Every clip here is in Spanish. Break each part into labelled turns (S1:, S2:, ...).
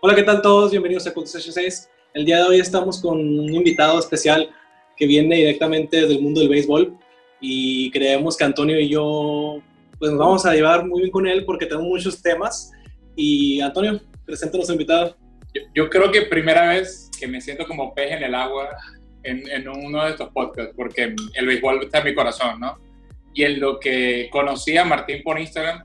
S1: Hola, ¿qué tal todos? Bienvenidos a Contestation 6. El día de hoy estamos con un invitado especial que viene directamente del mundo del béisbol y creemos que Antonio y yo pues nos vamos a llevar muy bien con él porque tenemos muchos temas. Y Antonio, preséntanos a invitado.
S2: Yo, yo, creo que primera vez que me siento como pez en el agua en, en, uno de estos podcasts, porque el béisbol está en mi corazón, ¿no? Y en lo que conocí a Martín por Instagram,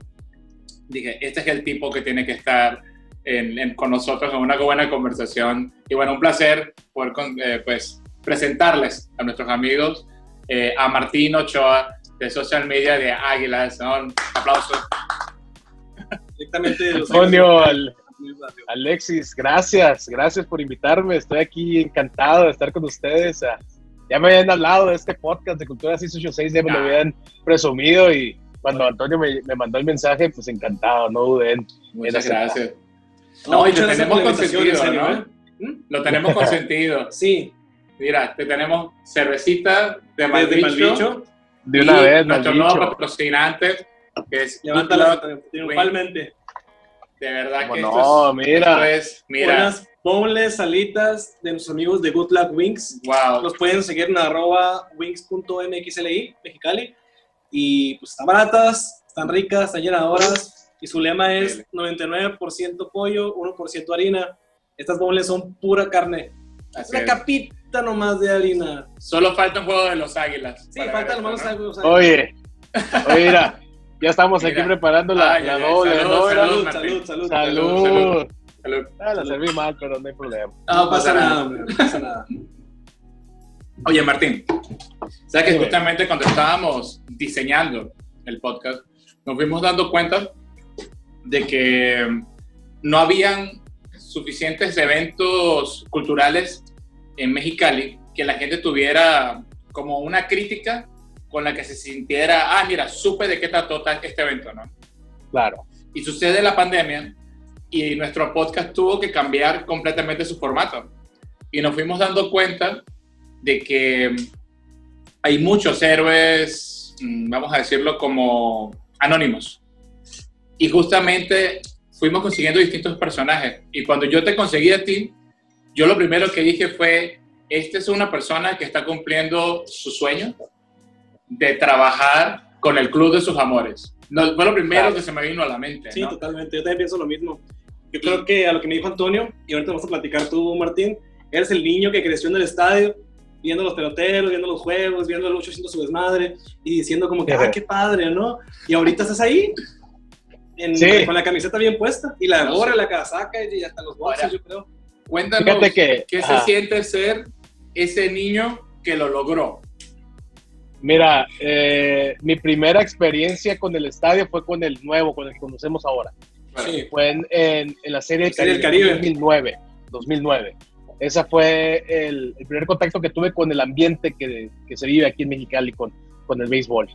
S2: dije, este es el tipo que tiene que estar en, en, con nosotros en una buena conversación. Y bueno, un placer poder eh, pues, presentarles a nuestros amigos, eh, a Martín Ochoa de social media de Águilas. ¿no? Un aplauso.
S3: Directamente de los Antonio, al, Alexis, gracias, gracias por invitarme. Estoy aquí encantado de estar con ustedes. Ya me habían hablado de este podcast de Cultura 686, ya me lo habían presumido y cuando Antonio me, me, mandó el mensaje, pues encantado, no duden.
S2: Muchas gracias. No, y lo tenemos consentido, ¿no? ¿Mm? Lo tenemos consentido.
S1: Sí.
S2: Mira, te tenemos cervecita de Maldicho.
S3: De una vez,
S2: Nuestro nuevo patrocinante, que es...
S1: Levántala triunfalmente.
S2: De verdad que
S3: no,
S2: esto,
S3: mira.
S2: es, mira.
S1: Unas boneless salitas de nuestros amigos de Good Luck Wings.
S2: Wow.
S1: Los pueden seguir en arroba wings.mxli, Mexicali. Y pues están baratas, están ricas, están llenadoras. Y su lema es 99% pollo, 1% harina. Estas boneless son pura carne.
S2: Así
S1: Una
S2: es.
S1: capita nomás de harina.
S2: Solo falta un juego de los águilas.
S1: Sí, falta nomás
S2: esto, ¿no?
S1: algo.
S3: Oye, oye, mira, ya estamos aquí preparando la,
S2: Ay,
S3: la
S2: ay, ay,
S3: doble,
S2: salud,
S3: ¿no?
S1: Salud, salud, salud.
S3: Salud.
S2: salud. Salud.
S3: Ah, la serví mal, pero no hay problema.
S1: No pasa nada, hombre, no pasa nada.
S2: Oye, Martín, ¿sabes que justamente cuando estábamos diseñando el podcast, nos fuimos dando cuenta de que no habían suficientes eventos culturales en Mexicali que la gente tuviera como una crítica con la que se sintiera, ah, mira, supe de qué trató este evento, ¿no?
S3: Claro.
S2: Y sucede la pandemia y nuestro podcast tuvo que cambiar completamente su formato. Y nos fuimos dando cuenta de que hay muchos héroes, mm, vamos a decirlo como anónimos. Y justamente fuimos consiguiendo distintos personajes. Y cuando yo te conseguí a ti, yo lo primero que dije fue, esta es una persona que está cumpliendo su sueño de trabajar con el club de sus amores. No, fue lo primero
S3: Claro.
S2: que se me vino a la mente.
S1: Sí,
S2: ¿no?
S1: totalmente. Yo también pienso lo mismo. Yo creo que a lo que me dijo Antonio, y ahorita vamos a platicar tú, Martín, eres el niño que creció en el estadio, viendo los peloteros, viendo los juegos, viendo el 8 haciendo su desmadre y diciendo como que, ah, qué padre, ¿no? Y ahorita estás ahí, en-
S3: Sí.
S1: con la camiseta bien puesta, y la
S2: No
S1: gorra,
S2: sé.
S1: la casaca, y hasta los
S2: Ahora.
S1: yo creo.
S2: Cuéntanos
S3: Fíjate que-
S2: qué se
S3: ajá.
S2: siente ser ese niño que lo logró.
S3: Mira, eh, mi primera experiencia con el estadio fue con el nuevo, con el que conocemos ahora.
S1: Sí.
S3: Fue en, en- en la serie del
S1: Serie
S3: Caribe,
S1: del Caribe.
S3: 2009. 2009. Ese fue el, el primer contacto que tuve con el ambiente que, que se vive aquí en Mexicali con, con el béisbol.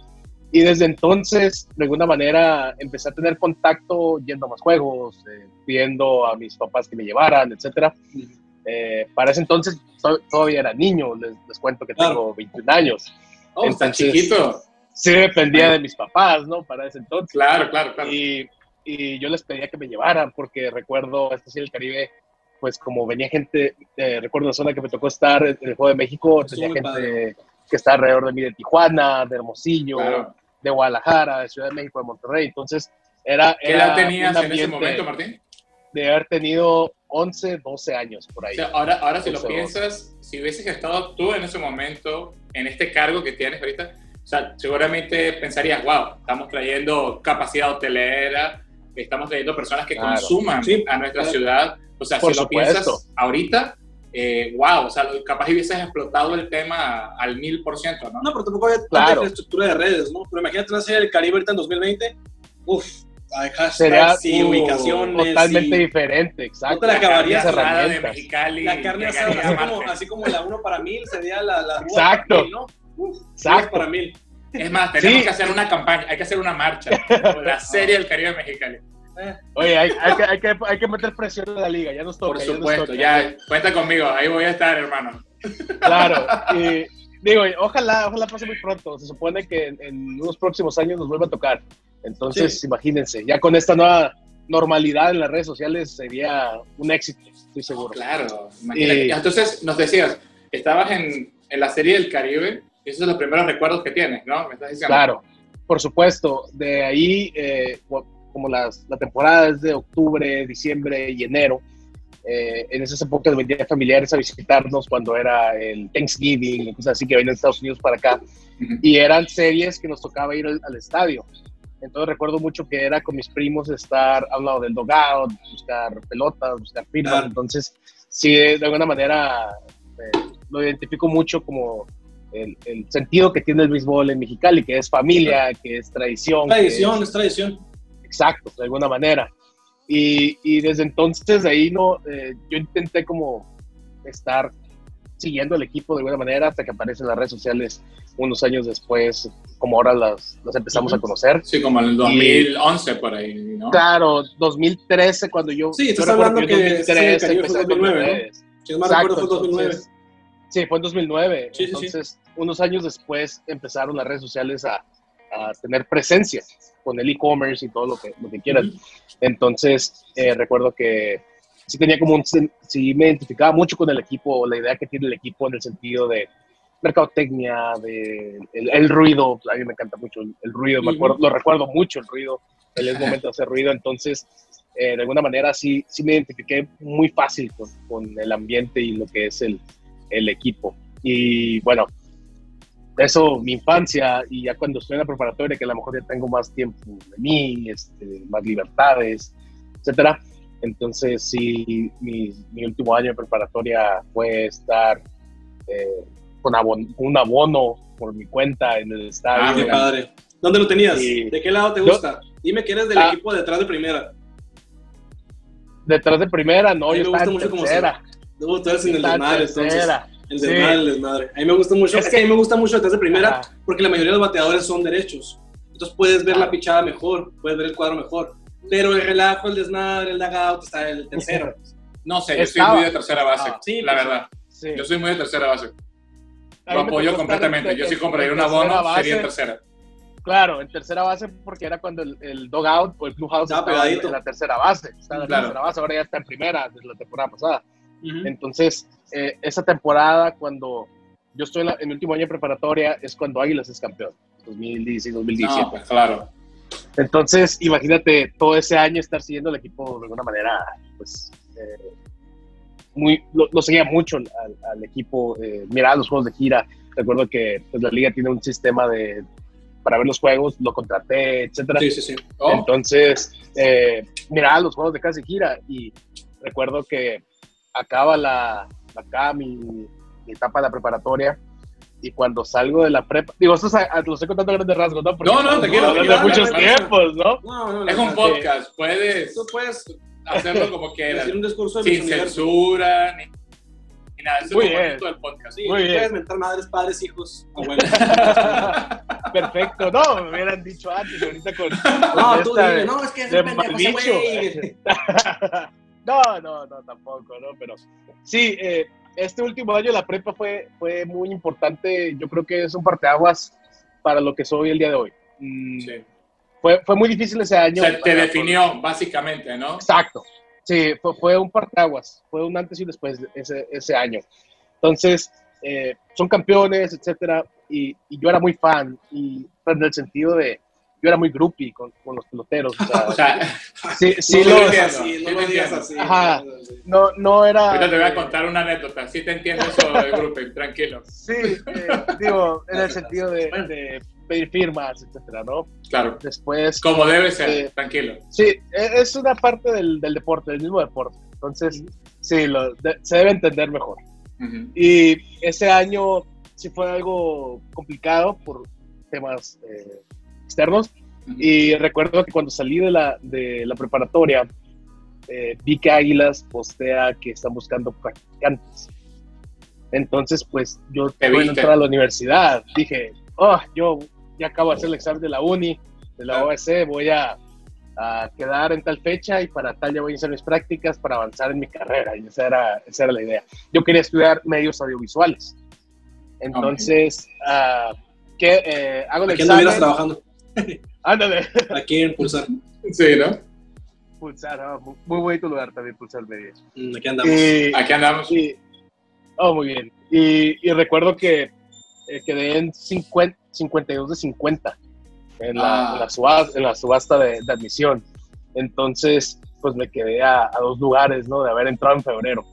S3: Y desde entonces, de alguna manera, empecé a tener contacto yendo a más juegos, eh, pidiendo a mis papás que me llevaran, etc. para ese entonces to- todavía era niño, les, les cuento que
S1: Claro.
S3: tengo 21 años.
S2: Oh,
S3: Entonces-
S2: chiquito.
S3: Sí dependía de mis papás, ¿no? Para ese entonces.
S2: Claro, claro, claro.
S3: Y, y yo les pedía que me llevaran porque recuerdo esta serie del Caribe, pues como venía gente, eh, recuerdo la zona que me tocó estar en el Juego de México, tenía gente
S1: padre.
S3: que está alrededor de mí de Tijuana, de Hermosillo,
S2: Claro.
S3: De Guadalajara, de Ciudad de México, de Monterrey. Entonces era...
S2: ¿Qué
S3: era
S2: edad tenías
S3: un
S2: en ese momento, Martín?
S3: De haber tenido 11, 12 años por ahí.
S2: O sea, ahora, ahora si lo piensas, si hubieses estado tú en ese momento, en este cargo que tienes ahorita, o sea, seguramente pensarías, wow, estamos trayendo capacidad hotelera, estamos trayendo personas que
S3: Claro.
S2: consuman
S1: Sí,
S2: a nuestra
S1: claro.
S2: ciudad. O sea,
S3: Por
S2: si lo
S3: supuesto.
S2: piensas ahorita, eh, wow, o sea, capaz hubieses explotado el tema al mil por ciento, ¿no?
S1: No, pero tampoco había tanta
S3: Claro.
S1: infraestructura de redes, ¿no? Pero imagínate una serie del Caribe ahorita en 2020, uff,
S3: Sería
S1: y
S3: uh,
S1: ubicaciones.
S3: totalmente
S1: y
S3: diferente, exacto.
S1: No te la acabarías.
S2: Asada de. Mexicali.
S1: La carne asada, como, así como la 1 para mil sería la, la
S3: Exacto.
S1: para mil, ¿no? Uf,
S3: Exacto.
S1: para mil.
S2: Es más, tenemos
S3: Sí.
S2: que hacer una campaña, hay que hacer una marcha la serie del Caribe Mexicali.
S3: Oye, hay, hay que, hay, que, hay que meter presión en la liga, ya nos toca.
S2: Por
S3: ya
S2: supuesto,
S3: toca.
S2: ya, cuenta conmigo, ahí voy a estar, hermano.
S3: Claro, y digo, ojalá, ojalá pase muy pronto. Se supone que en, en unos próximos años nos vuelva a tocar. Entonces,
S1: Sí.
S3: imagínense, ya con esta nueva normalidad en las redes sociales sería un éxito, estoy seguro.
S2: Claro, imagínate. Entonces, nos decías, estabas en, en, la serie del Caribe, y esos son los primeros recuerdos que tienes, ¿no? ¿Me estás diciendo?
S3: Claro, por supuesto. De ahí, eh, como las, la temporada es de octubre, diciembre y enero, eh, en esas épocas venían familiares a visitarnos cuando era el Thanksgiving, cosas así que venían de Estados Unidos para acá. Y eran series que nos tocaba ir al, estadio. Entonces recuerdo mucho que era con mis primos estar al lado del dogout, buscar pelotas, buscar firmas. Entonces, sí, de alguna manera eh, lo identifico mucho como el, sentido que tiene el béisbol en Mexicali, que es familia, que es tradición.
S1: Tradición, es, tradición.
S3: Exacto, de alguna manera. Y, y desde entonces, de ahí no, eh, yo intenté como estar siguiendo el equipo de alguna manera hasta que aparecen las redes sociales unos años después, como ahora las, las empezamos a conocer.
S2: Sí, como en el 2011 por ahí, ¿no?
S3: Claro, 2013 cuando yo...
S1: Sí, estás hablando que, 2013, sí, fue 2009,
S3: ¿no? más Exacto, fue 2009. sí, fue en 2009. Sí, entonces, unos años después empezaron las redes sociales a, a tener presencia con el e-commerce y todo lo que, lo que quieran. Entonces, eh, recuerdo que sí tenía como un, sí me identificaba mucho con el equipo, la idea que tiene el equipo en el sentido de mercadotecnia, de el, ruido, a mí me encanta mucho el, ruido, me acuerdo, lo recuerdo mucho el ruido, el momento de hacer ruido, entonces eh, de alguna manera sí, sí me identifiqué muy fácil con, con el ambiente y lo que es el, el equipo. Y bueno, eso, mi infancia, y ya cuando estoy en la preparatoria, que a lo mejor ya tengo más tiempo de mí, este, más libertades, etcétera. Entonces, sí, mi, mi, último año de preparatoria fue estar eh, con un abono por mi cuenta en el estadio.
S1: Ah, qué padre. ¿Dónde lo tenías? ¿De qué lado te gusta? Dime que eres del ah. equipo detrás de primera.
S3: Detrás de primera, no, yo estaba en mucho
S1: tercera. Como tú eres en el entonces. El desmadre, el desmadre. A mí me gusta mucho. Es, que a mí me gusta mucho detrás de primera porque la mayoría de los bateadores son derechos. Entonces puedes ver la pichada mejor, puedes ver el cuadro mejor. Pero el relajo, el desmadre, el dugout está el tercero.
S2: No sé, yo soy muy de tercera base, ah, sí, la pues, verdad. Yo soy muy de tercera base. Lo apoyo completamente. Yo sí compraría una bono, sería en tercera.
S3: Claro, en tercera base porque era cuando el, el dogout o el clubhouse estaba, en la tercera base. Estaba en la tercera base, ahora ya está en primera desde la temporada pasada. Entonces, eh, esa temporada, cuando yo estoy en, el último año de preparatoria, es cuando Águilas es campeón, 2016-2017.
S2: No, claro.
S3: Entonces, imagínate todo ese año estar siguiendo el equipo de alguna manera, pues, eh, muy, lo, seguía mucho al, equipo, eh, miraba los juegos de gira. Recuerdo que pues, la liga tiene un sistema de para ver los juegos, lo contraté, etcétera.
S1: Sí, sí, sí.
S3: Oh. Entonces, eh, miraba los juegos de casi gira y recuerdo que acaba la, acá mi, mi etapa de la preparatoria y cuando salgo de la prepa, digo, esto lo estoy contando a grandes rasgos, ¿no?
S2: no, no, te quiero
S3: hablar de muchos tiempos, ¿no?
S2: no, no es un podcast, puedes,
S1: tú puedes
S2: hacerlo como quieras.
S1: Un discurso
S2: sin censura, ni, ni, nada, eso
S1: Muy
S2: es bien. del podcast.
S1: Sí, Muy puedes mentar madres, padres, hijos, abuelos.
S3: Perfecto, no, me hubieran dicho antes, ahorita con.
S1: no, tú dime, no, es que es pendejo ese
S3: No, no, no, tampoco, ¿no? Pero sí, eh, este último año la prepa fue, fue muy importante. Yo creo que es un parteaguas para lo que soy el día de hoy. Mm, sí. Fue, fue muy difícil ese año.
S2: Se te definió, básicamente, ¿no?
S3: Exacto. Sí, fue, fue un parteaguas. Fue un antes y después de ese, ese año. Entonces, eh, son campeones, etcétera. Y, y, yo era muy fan. Y en el sentido de yo era muy groupie con, con los peloteros. O sea, sí, sí,
S1: no, lo, así, no lo digas así.
S3: Ajá, no, no era...
S2: Ahorita te voy a contar una anécdota, sí te entiendo eso de groupie, tranquilo.
S3: Sí, eh, digo, en el sentido de, de, pedir firmas, etcétera, ¿no?
S2: Claro.
S3: Después...
S2: Como debe ser, eh, tranquilo.
S3: Sí, e, es una parte del, del, deporte, del mismo deporte. Entonces, sí, lo, se debe entender mejor. Y ese año sí fue algo complicado por temas... Eh, externos. Y recuerdo que cuando salí de la, de la preparatoria, eh, vi que Águilas postea que están buscando practicantes. Entonces, pues yo voy a entrar a la universidad. Dije, oh, yo ya acabo de hacer el examen de la uni, de la OSC, voy a, a, quedar en tal fecha y para tal ya voy a hacer mis prácticas para avanzar en mi carrera. Y esa era, esa era la idea. Yo quería estudiar medios audiovisuales. Entonces, uh, ¿qué, eh, hago el
S1: examen. trabajando?
S3: Ándale.
S1: Aquí en Pulsar.
S2: Sí, ¿no?
S3: Pulsar, ah, muy, bonito lugar también, Pulsar Media.
S1: Mm, Aquí andamos.
S3: Y-
S2: Aquí andamos.
S3: y- oh, muy bien. Y, y recuerdo que eh, quedé en 50, 52 de 50 en la,
S2: Ah.
S3: en la subasta, en la subasta de, de admisión. Entonces, pues me quedé a, a dos lugares, ¿no? De haber entrado en febrero.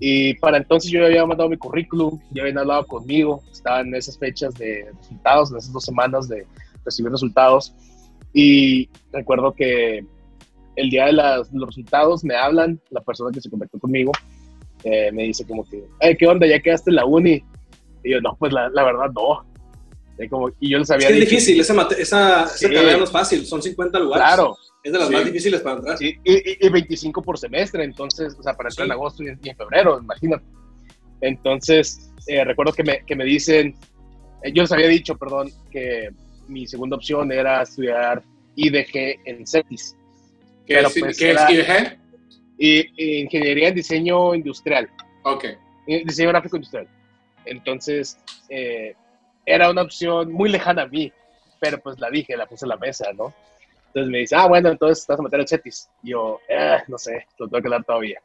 S3: Y para entonces yo ya había mandado mi currículum, ya habían hablado conmigo, estaba en esas fechas de resultados, en esas dos semanas de recibir resultados. Y recuerdo que el día de las- los resultados me hablan, la persona que se contactó conmigo, eh, me dice como que, "Ay, ¿qué onda? ¿Ya quedaste en la uni? Y yo, no, pues la, la verdad no. Y, como, y yo les
S1: Es
S3: había
S1: que es
S3: dicho,
S1: difícil, esa, esa, esa
S3: Sí.
S1: carrera no es fácil, son 50 lugares.
S3: claro,
S1: Es de las
S2: Sí.
S1: más difíciles para entrar.
S3: Sí, y, y- y 25 por semestre, entonces, o sea, para entrar en agosto y en, y en febrero, imagínate. Entonces, eh, recuerdo que me, que me dicen, eh, yo les había dicho, perdón, que mi segunda opción era estudiar IDG en CETIS,
S2: ¿Qué,
S3: pero
S2: es,
S3: pues
S2: ¿qué
S3: era-
S2: es IDG?
S3: y Ingeniería en Diseño Industrial,
S2: Ok.
S3: eh, Diseño Gráfico Industrial. Entonces, eh, era una opción muy lejana a mí, pero pues la dije, la puse en la mesa, ¿no? Entonces me dice, ah, bueno, entonces vas a meter al CETIS. Y yo, eh, no sé, lo tengo que dar todavía.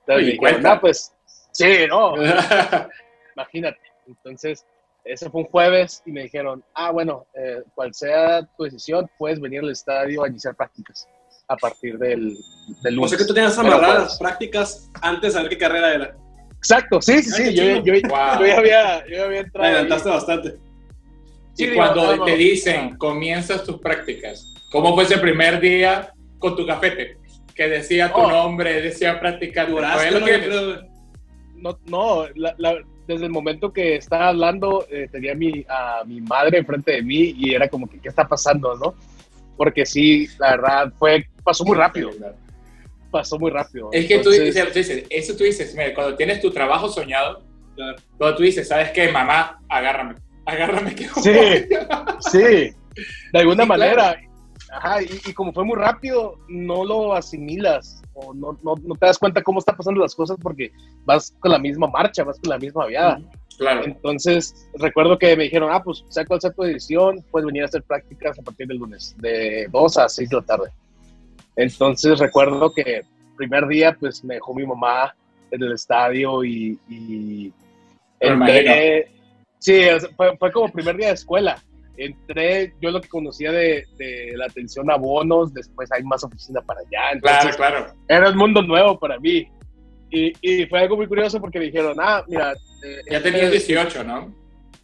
S3: Entonces me dijeron,
S2: cuenta.
S3: no, pues, sí, no, imagínate. Entonces, ese fue un jueves y me dijeron, ah, bueno, eh, cual sea tu decisión, puedes venir al estadio a iniciar prácticas a partir del, del
S1: O
S3: lunes.
S1: sea que tú tenías amarradas
S3: pues,
S1: las prácticas antes de saber qué carrera era.
S3: Exacto, sí, sí, sí, yo,
S2: Wow.
S3: yo ya había, yo ya había
S1: Te
S3: entrado. ahí.
S1: adelantaste bastante.
S3: Sí,
S2: y
S3: digo,
S2: cuando te dicen, comienzas tus prácticas, ¿cómo fue ese primer día con tu cafete? Que decía tu
S3: Oh.
S2: nombre, decía
S1: creo,
S3: No, no la- la- desde el momento que estaba hablando, eh, tenía a mi, a mi madre enfrente de mí y era como que, ¿qué está pasando, no? Porque sí, la verdad, fue, pasó muy rápido, pasó muy rápido.
S2: Es que tú
S3: Entonces,
S2: dices, tú dices, eso tú dices, mira, cuando tienes tu trabajo soñado,
S1: Claro.
S2: cuando tú dices, ¿sabes qué, mamá? Agárrame, agárrame que
S3: Sí, sí, de alguna
S2: Sí,
S3: manera. Ajá, y, y como fue muy rápido, no lo asimilas o no, no, no te das cuenta cómo están pasando las cosas porque vas con la misma marcha, vas con la misma viada.
S2: Claro.
S3: Entonces, recuerdo que me dijeron, ah, pues sea cual sea tu decisión, puedes venir a hacer prácticas a partir del lunes, de 2 a 6 de la tarde. Entonces, recuerdo que primer día, pues me dejó mi mamá en el estadio y, y entré. Sí, fue, fue como primer día de escuela. Entré, yo lo que conocía de, de la atención a bonos, después hay más oficina para allá.
S2: Claro,
S3: Entonces,
S2: claro.
S3: era un mundo nuevo para mí. Y, y fue algo muy curioso porque dijeron, ah, mira. eh,
S2: Ya
S3: este-
S2: tenías 18, ¿no?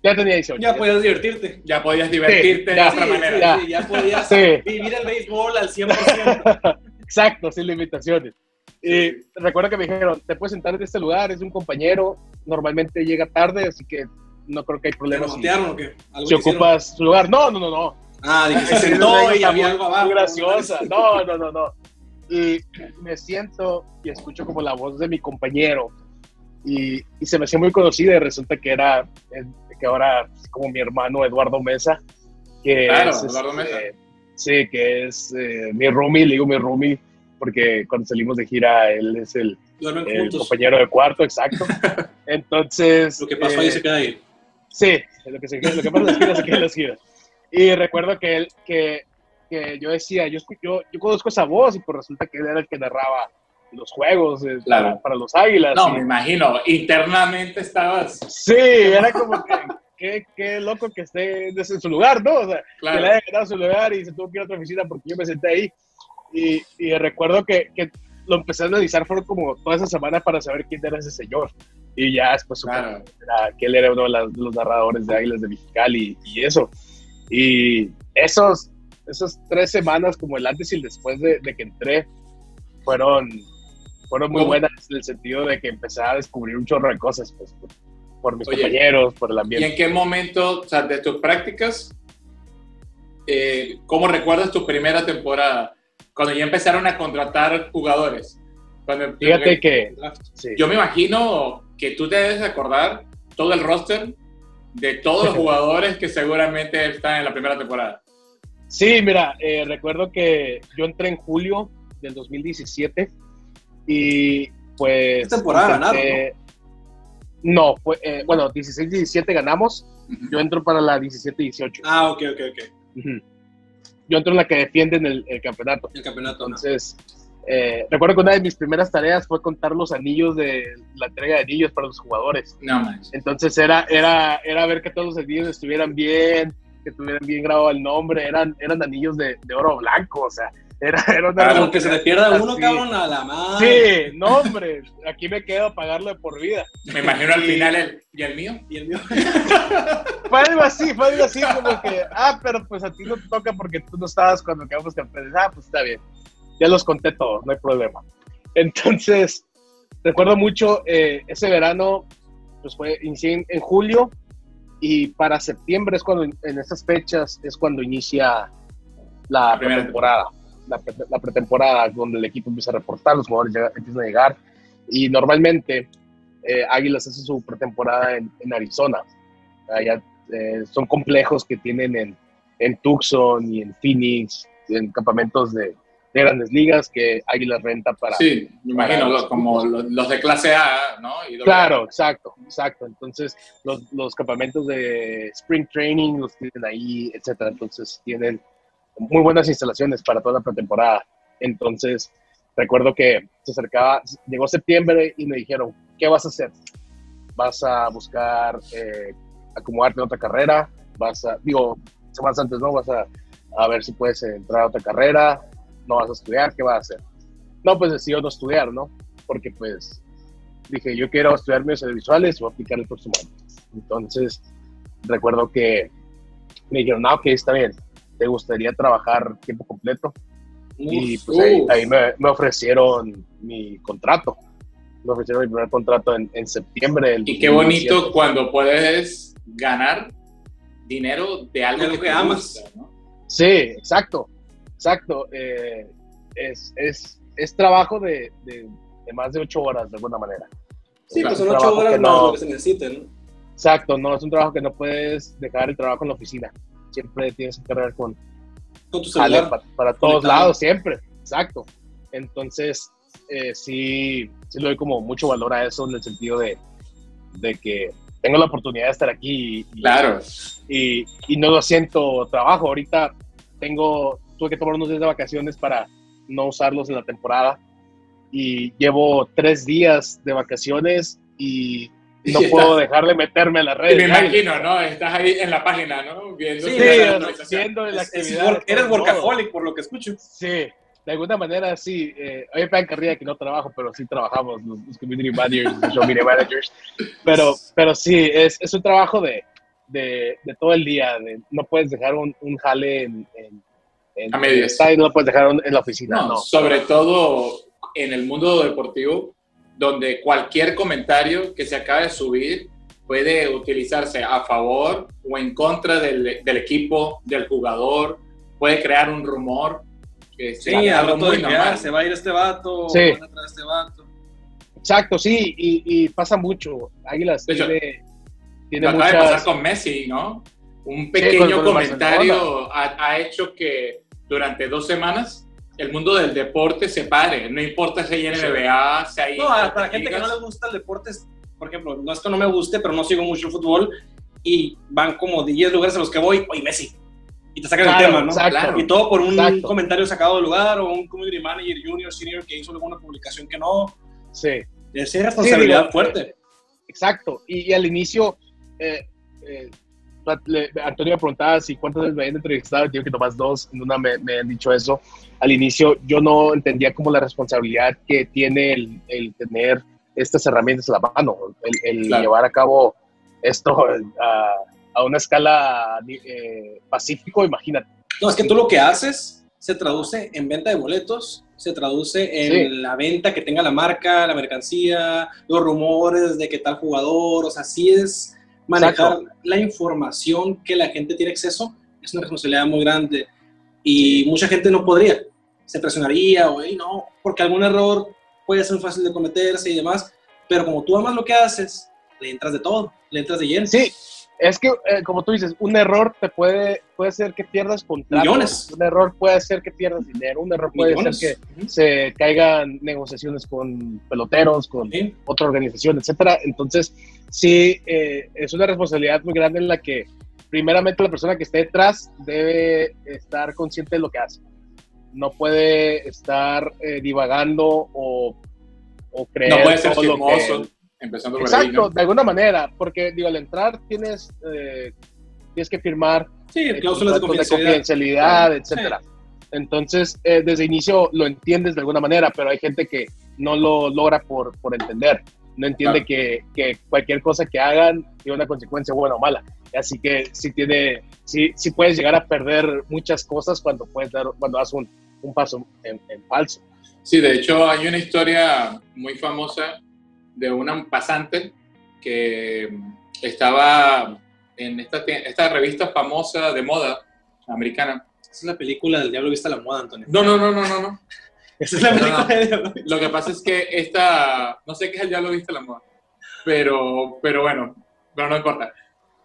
S3: Ya tenía 18.
S1: Ya podías divertirte.
S2: Ya podías divertirte de
S3: ya.
S2: otra
S1: Sí,
S2: manera.
S1: sí,
S3: Ya.
S1: sí, ya podías
S3: Sí.
S1: vivir el béisbol al 100%.
S3: Exacto, sin limitaciones. Y recuerdo que me dijeron, te puedes sentar en este lugar, es un compañero, normalmente llega tarde, así que no creo que hay
S1: ¿Te
S3: problema si,
S1: o qué? ¿Algo
S3: si ocupas su lugar. No, no, no, no.
S1: Ah, dije, se sentó y había
S3: muy-
S1: algo abajo.
S3: graciosa. No, no, no, no. Y me siento y escucho como la voz de mi compañero y, y se me hacía muy conocida y resulta que era, que ahora es como mi hermano Eduardo Mesa, que
S2: Claro,
S3: es,
S2: Eduardo
S3: este,
S2: Mesa.
S3: Sí, que es eh, mi roomie, le digo mi roomie, porque cuando salimos de gira él es el, el compañero de cuarto, exacto. Entonces...
S1: Lo que pasó ahí
S3: eh,
S1: se queda ahí.
S3: Sí, lo que, se, lo que pasa las giras se queda en las giras. Y recuerdo que, él, que, que yo decía, yo, yo, yo conozco esa voz y pues resulta que él era el que narraba los juegos eh,
S2: Claro.
S3: para, para los Águilas.
S2: No,
S3: y-
S2: me imagino. Internamente estabas.
S3: sí, era como que, qué, qué loco que esté en su lugar, ¿no? O sea, que le
S2: Claro.
S3: haya quedado su lugar y se tuvo que ir a otra oficina porque yo me senté ahí. Y, y recuerdo que, que lo empecé a analizar, fueron como toda esa semana para saber quién era ese señor. Y ya después
S2: Claro.
S3: era- que él era uno de, las- de los narradores de Águilas de Mexicali y, y eso. Y esos, esas tres semanas, como el antes y el después de, de que entré, fueron, fueron muy buenas en el sentido de que empecé a descubrir un chorro de cosas, pues, por, por mis
S2: Oye,
S3: compañeros, por el
S2: ¿Y
S3: ambiente.
S2: en qué momento, o sea, de tus prácticas, eh, cómo recuerdas tu primera temporada? Cuando ya empezaron a contratar jugadores. Cuando,
S3: Fíjate que, sí.
S2: Yo me imagino que tú te debes acordar todo el roster de todos los jugadores que seguramente están en la primera temporada.
S3: Sí, mira, eh, recuerdo que yo entré en julio del 2017 y pues...
S1: ¿Qué temporada
S3: intenté- No, fue, eh, bueno, 16-17 ganamos, yo entro para la 17-18.
S1: Ah, ok, ok, ok.
S3: Ujú. yo entro en la que defienden el, el campeonato.
S1: El campeonato. ¿no?
S3: Eh, recuerdo que una de mis primeras tareas fue contar los anillos de la entrega de anillos para los jugadores.
S2: No manches.
S3: Entonces era, era, era ver que todos los anillos estuvieran bien, que estuvieran bien grabado el nombre, eran, eran anillos de, de oro blanco, o sea, era, era una
S1: Para que se le pierda uno,
S3: así.
S1: cabrón, a la madre.
S3: Sí, no, hombre, aquí me quedo a pagarlo de por vida.
S2: Me imagino al final el, ¿y el mío?
S1: Y el mío.
S3: Fue algo así, fue algo así como que, ah, pero pues a ti no te toca porque tú no estabas cuando quedamos campeones. Ah, pues está bien. Ya los conté todos, no hay problema. Entonces, recuerdo mucho eh, ese verano, pues fue, en, en julio y para septiembre es cuando, en estas fechas, es cuando inicia la, pretemporada. La, pre- la pretemporada, donde el equipo empieza a reportar, los jugadores llega- empiezan a llegar y normalmente eh, Águilas hace su pretemporada en, en Arizona. Allá eh, son complejos que tienen en, en Tucson y en Phoenix, en campamentos de, de grandes ligas que Águilas renta para...
S2: Sí, me imagino,
S3: para
S2: los-
S3: los
S2: como los, los de clase A, ¿no? Y
S3: Claro, exacto, exacto. Entonces, los, los campamentos de Spring Training los tienen ahí, etcétera. Entonces, tienen muy buenas instalaciones para toda la pretemporada. Entonces, recuerdo que se acercaba, llegó septiembre y me dijeron, ¿qué vas a hacer? ¿Vas a buscar eh, acomodarte en otra carrera? ¿Vas a, digo, semanas antes, ¿no? ¿Vas a, a ver si puedes entrar a otra carrera? ¿No vas a estudiar? ¿Qué vas a hacer? No, pues decidió no estudiar, ¿no? Porque pues dije, yo quiero estudiar medios audiovisuales, voy a aplicar el próximo año. Entonces, recuerdo que me dijeron, ah, ok, está bien, ¿te gustaría trabajar tiempo completo? y pues ahí, me, me ofrecieron mi contrato. Me ofrecieron mi primer contrato en, en septiembre del
S2: Y qué bonito
S3: 2017.
S2: cuando puedes ganar dinero de algo
S1: De
S2: que,
S1: amas.
S2: gusta, ¿no?
S3: Sí, exacto, exacto. Eh, es, es, es trabajo de, de, de más de ocho horas, de alguna manera.
S1: Sí,
S3: Es
S1: pues son ocho horas
S3: que
S1: más
S3: no-
S1: lo que se necesite, ¿no?
S3: Exacto, no es un trabajo que no puedes dejar el trabajo en la oficina. Siempre tienes que cargar con,
S1: Con tu celular.
S3: pa- para, todos
S1: Conectado.
S3: lados, siempre. Exacto. Entonces, eh, sí, sí le doy como mucho valor a eso en el sentido de, de que tengo la oportunidad de estar aquí y,
S2: Claro.
S3: y, y no lo siento trabajo. Ahorita tengo, tuve que tomar unos días de vacaciones para no usarlos en la temporada y llevo tres días de vacaciones y no
S2: Y
S3: puedo
S2: estás-
S3: dejar de meterme a las
S2: Y
S3: redes.
S2: me imagino, ¿no? Estás ahí en la página, ¿no? Viendo
S1: Sí,
S3: haciendo la
S1: Es- es
S3: actividad.
S1: work- eres workaholic, por lo que escucho.
S3: Sí, de alguna manera sí. Eh, hoy en carrera que no trabajo, pero sí trabajamos los, los community managers, los media managers. Pero, pero sí, es, es un trabajo de, de, de todo el día. de- no puedes dejar un, un jale en, en, en
S2: A medias.
S3: está y no lo puedes dejar en la oficina.
S2: No,
S3: No,
S2: sobre todo en el mundo deportivo, donde cualquier comentario que se acabe de subir puede utilizarse a favor o en contra del, del equipo, del jugador, puede crear un rumor. Que
S1: Sí,
S2: algo
S1: rato
S2: muy
S1: de ah, se va a ir este vato,
S3: Sí.
S1: van a traer este vato.
S3: Exacto, sí, y, y pasa mucho. Águilas
S2: De hecho,
S3: tiene, tiene
S2: Lo acaba de
S3: muchas.
S2: pasar con Messi, ¿no? Un pequeño
S3: el
S2: comentario ha, ha hecho que durante dos semanas el mundo del deporte se pare. No importa si hay
S3: Sí.
S2: NBA, si hay.
S1: No, para gente que no le gusta el deporte, por ejemplo, no es que no me guste, pero no sigo mucho el fútbol y van como 10 lugares a los que voy, oye, Messi. Y te sacan
S3: Claro,
S1: el tema, ¿no?
S3: exacto.
S1: Y todo por un
S3: Exacto.
S1: comentario sacado del lugar o un community manager, junior, senior que hizo alguna publicación que no.
S3: Sí.
S1: Es responsabilidad
S3: digo,
S1: fuerte.
S3: Exacto. Y, y al inicio, eh, eh, le- Antonio me preguntaba si cuántas veces me habían entrevistado, digo que nomás dos, en una me, me han dicho eso. Al inicio yo no entendía como la responsabilidad que tiene el, el tener estas herramientas a la mano, el, el
S2: Claro.
S3: llevar a cabo esto a, a una escala eh, pacífico, imagínate.
S1: No, es que tú lo que haces se traduce en venta de boletos, se traduce en
S3: Sí.
S1: la venta que tenga la marca, la mercancía, los rumores de que tal jugador, o sea, sí es manejar la información que la gente tiene acceso, es una responsabilidad muy grande. Y mucha gente no podría, se presionaría o "Ey, no, porque algún error puede ser fácil de cometerse y demás, pero como tú amas lo que haces, le entras de todo, le entras de lleno.
S3: Sí, es que, eh, como tú dices, un error te puede, puede ser que pierdas contratos.
S1: Millones.
S3: Un error puede ser que pierdas dinero. Un error puede
S1: Millones.
S3: ser que se caigan negociaciones con peloteros, con
S1: Sí.
S3: otra organización, etcétera. Entonces, sí, eh, es una responsabilidad muy grande en la que primeramente la persona que esté detrás debe estar consciente de lo que hace. No puede estar eh, divagando o, o creer
S2: No puede ser chismoso, empezando por ahí,
S3: Exacto,
S2: ¿no?
S3: de alguna manera, porque digo, al entrar tienes, eh, tienes que firmar
S1: Sí,
S3: eh,
S1: cláusulas de confidencialidad.
S3: confidencialidad, etcétera. Entonces, eh, desde inicio lo entiendes de alguna manera, pero hay gente que no lo logra por, por entender. No entiende
S2: Claro.
S3: que, que cualquier cosa que hagan tiene una consecuencia buena o mala. Así que sí, tiene, sí, sí puedes llegar a perder muchas cosas cuando, puedes dar, cuando das un, un paso en, en falso.
S2: Sí, de hecho hay una historia muy famosa de una pasante que estaba en esta, esta revista famosa de moda americana.
S1: Esa es la película del Diablo Vista la Moda, Antonio.
S2: No, no, no, no, no, no.
S1: Esa es la película
S2: no.
S1: del Diablo.
S2: Lo que pasa es que esta, no sé qué es el diablo viste la moda, pero, pero bueno, pero no importa.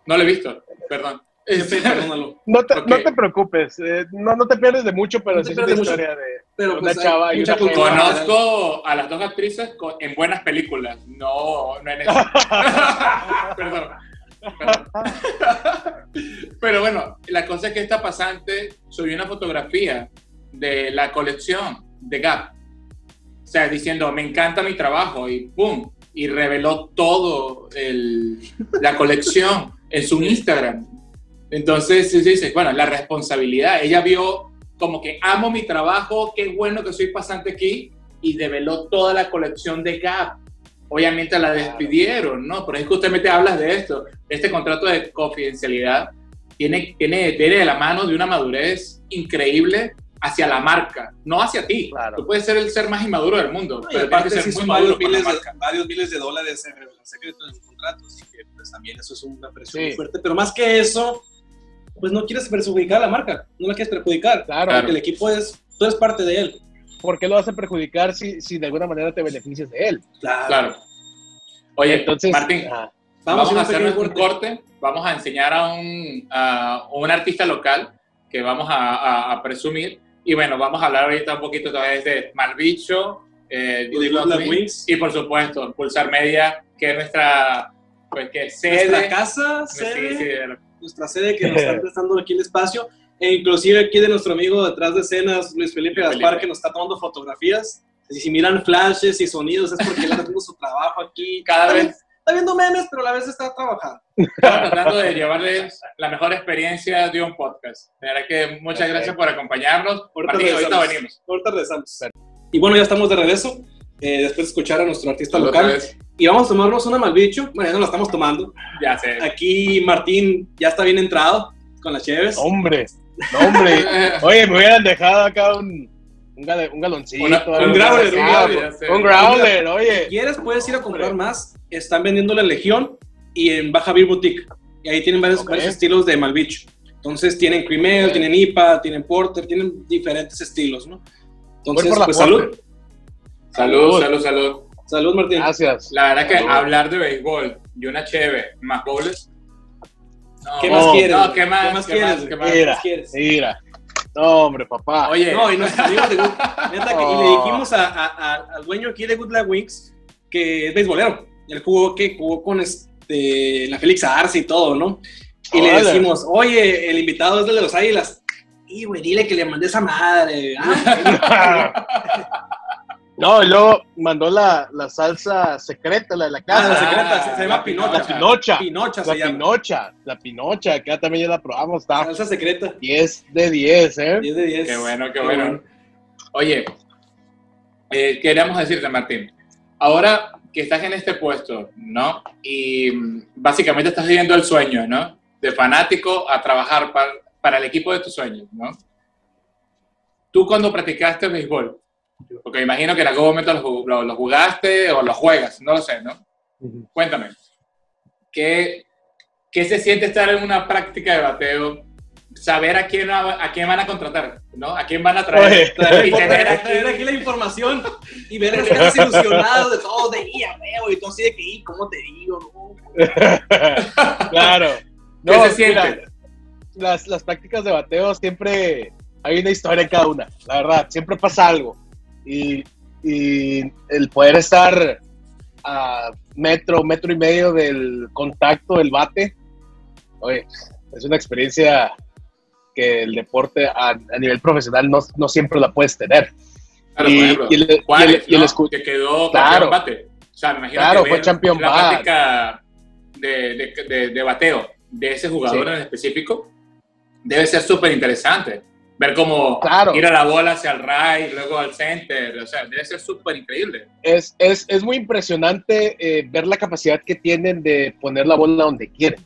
S2: No lo he visto, perdón. Este,
S1: Perdónalo.
S3: No te, no te preocupes, eh, no, no te pierdes de mucho, pero
S1: No
S3: sí es una historia de...
S1: Pero
S3: Una
S1: pues,
S3: chava y una.
S2: Conozco a las dos actrices en buenas películas, no, no en eso. Perdón. Perdón. Pero bueno, la cosa es que esta pasante subió una fotografía de la colección de Gap. O sea, diciendo, me encanta mi trabajo y ¡pum! Y reveló todo el- la colección en su Instagram. Entonces, sí, sí, sí, bueno, la responsabilidad. Ella vio como que amo mi trabajo, qué bueno que soy pasante aquí y develó toda la colección de Gap. Obviamente la despidieron, ¿no? Pero es que justamente hablas de esto. Este contrato de confidencialidad tiene, tiene, viene de la mano de una madurez increíble hacia la marca, no hacia ti.
S3: Claro.
S2: Tú puedes ser el ser más inmaduro del mundo,
S1: No,
S2: pero
S1: aparte sí
S2: ser muy
S1: varios
S2: maduro
S1: miles, de, varios miles de dólares en secreto en el contrato, así que pues también eso es una presión
S3: Sí.
S1: muy fuerte. Pero más que eso, pues no quieres perjudicar a la marca, no la quieres perjudicar,
S3: Claro,
S1: porque el equipo es, tú eres parte de él.
S3: ¿por qué lo vas a perjudicar si, si de alguna manera te beneficias de él?
S2: Claro. Oye,
S3: Entonces,
S2: Martín,
S3: ajá.
S2: vamos,
S1: ir
S2: a hacer un corte. vamos a enseñar a un, a un artista local que vamos a, a- a presumir. Y bueno, vamos a hablar ahorita un poquito otra vez de Malbicho, eh, Wings, y por supuesto, Pulsar Media, que es nuestra pues, que sede.
S1: Nuestra casa,
S2: Sí,
S1: sede,
S2: sí,
S1: nuestra sede que nos están prestando aquí el espacio, e inclusive aquí de nuestro amigo detrás de escenas, Luis Felipe Gaspar, que nos está tomando fotografías. Y si miran flashes y sonidos es porque él está haciendo su trabajo aquí.
S2: Cada
S1: Está
S2: vez-
S1: Está viendo memes, pero a la vez está trabajando.
S2: Estamos tratando de llevarles la mejor experiencia de un podcast. De verdad que muchas
S3: Perfecto.
S2: gracias por acompañarnos.
S1: Ahorita
S2: Martín, ahorita venimos.
S1: Ahorita regresamos. Y bueno, ya estamos de regreso. eh, después de escuchar a nuestro artista local. Y vamos a tomarnos una malbicho. Bueno, ya no la estamos tomando.
S2: Ya sé.
S1: Aquí Martín ya está bien entrado con las cheves.
S3: Hombre, no, hombre. Oye, me hubieran dejado acá un, un, gal- un galoncito.
S2: Una-
S1: un growler, un
S3: algo.
S2: growler,
S3: growler,
S1: Si
S3: oye.
S1: quieres, puedes ir a comprar más. Están vendiendo la Legión y en Baja Beer Boutique. Y ahí tienen varios, estilos de Malbicho. Entonces tienen
S3: Ok.
S1: tienen IPA, tienen Porter, tienen diferentes estilos, ¿no? Entonces, pues
S3: Porter.
S1: salud.
S2: Salud, salud, salud.
S1: Salud, Martín.
S3: Gracias.
S2: La verdad que
S3: Salud.
S2: hablar de béisbol y una cheve más bowls. No,
S1: ¿Qué
S3: No,
S1: más quieres?
S2: No, ¿qué más?
S1: ¿Qué más
S2: ¿Qué
S1: quieres?
S2: más? ¿Qué más?
S1: ¿Qué
S3: Mira.
S1: más quieres?
S3: Mira. No, hombre, papá.
S2: Oye,
S1: No, y nuestros amigos de Good, neta que- y le dijimos a- a- a- al dueño aquí de Good Luck Wings que es beisbolero. Él jugó, que jugó con este, la Félix Arce y todo, ¿no? Y le decimos, oye, el invitado es de los Águilas. Y, güey, dile que le mandé esa madre. Ah,
S3: No, y luego mandó la, la salsa secreta, la de la
S1: ah,
S3: casa.
S1: la secreta, se, se llama
S2: la
S1: Pinocha.
S3: La pinocha.
S1: Pinocha se
S3: La
S1: llama.
S3: pinocha. La pinocha. Acá también ya la probamos. Está
S1: Salsa secreta.
S3: 10 de 10, ¿eh?
S1: 10 de 10.
S2: qué bueno, qué bueno. Oye, eh, queríamos decirte, Martín, ahora que estás en este puesto, ¿no? Y mm, básicamente estás viviendo el sueño, ¿no? De fanático a trabajar para, para el equipo de tus sueños, ¿no? Tú cuando practicaste béisbol, porque imagino que en algún momento lo, lo- lo jugaste o lo juegas, no lo sé, ¿no? Cuéntame, ¿qué, ¿qué se siente estar en una práctica de bateo? Saber a quién, a quién van a contratar, ¿no? A quién van a traer.
S3: Oye,
S1: Traer,
S2: Y tener aquí-
S1: traer aquí la información y ver que estás ilusionado de todo, de guía, veo, y tú así de que, "Y, ¿cómo te digo? No?
S3: claro.
S2: ¿Qué
S3: No,
S2: se siente?
S3: mira, las, las prácticas de bateo siempre hay una historia en cada una, la verdad, siempre pasa algo. Y, y el poder estar a metro, metro y medio del contacto del bate, oye, es una experiencia que el deporte a, nivel profesional no, no, siempre la puedes tener.
S2: Claro, y, por ejemplo, el, Juárez, y el, y que quedó claro, bate. O sea, me imagino
S3: claro, fue campeón
S2: la práctica de, de, de, bateo de ese jugador en específico debe ser súper interesante. Ver cómo claro. ir a la bola hacia el right, luego al center, o sea, debe ser súper increíble.
S3: Es, es, es, muy impresionante eh, ver la capacidad que tienen de poner la bola donde quieren.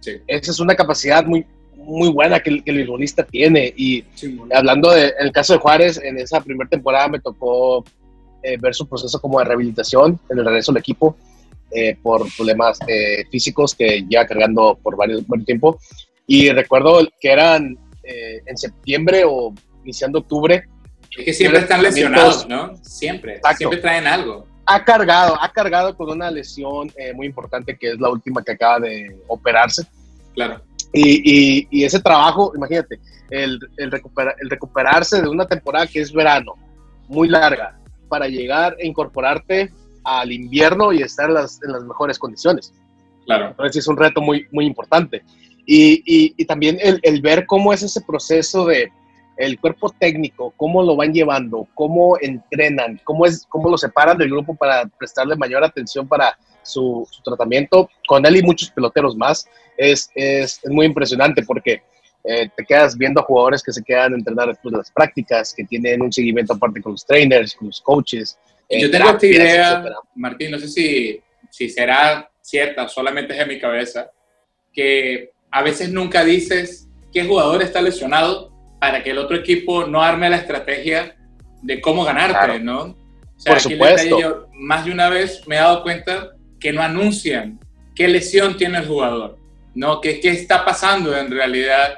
S3: Sí. Esa es una capacidad muy, muy buena que, que el futbolista tiene. Y hablando del el caso de Juárez, en esa primera temporada me tocó eh, ver su proceso como de rehabilitación en el regreso al equipo eh, por problemas físicos que lleva cargando por varios, varios tiempo. Y recuerdo que eran eh, en septiembre o iniciando octubre.
S2: Es que siempre están lesionados, ¿no? Siempre, siempre traen algo.
S3: Ha cargado, ha cargado con una lesión eh, muy importante que es la última que acaba de operarse.
S2: Claro.
S3: Y, y, ese trabajo, imagínate, el, el, el recuperarse de una temporada que es verano, muy larga, para llegar e incorporarte al invierno y estar en las, en las mejores condiciones.
S2: Claro.
S3: Entonces es un reto muy, muy importante. Y, y, también el, el, ver cómo es ese proceso de el cuerpo técnico, cómo lo van llevando, cómo entrenan, cómo, es, cómo lo separan del grupo para prestarle mayor atención para su, su tratamiento, con él y muchos peloteros más, es, es, es muy impresionante porque eh, te quedas viendo a jugadores que se quedan a entrenar después de las prácticas, que tienen un seguimiento aparte con los trainers, con los coaches.
S2: Yo tengo esta idea, Martín, no sé si, si será cierta, solamente es en mi cabeza, que a veces nunca dices qué jugador está lesionado para que el otro equipo no arme la estrategia de cómo ganarte, ¿no? O
S3: sea, Por supuesto.
S2: más de una vez me he dado cuenta que no anuncian qué lesión tiene el jugador, ¿no? ¿Qué, qué está pasando en realidad?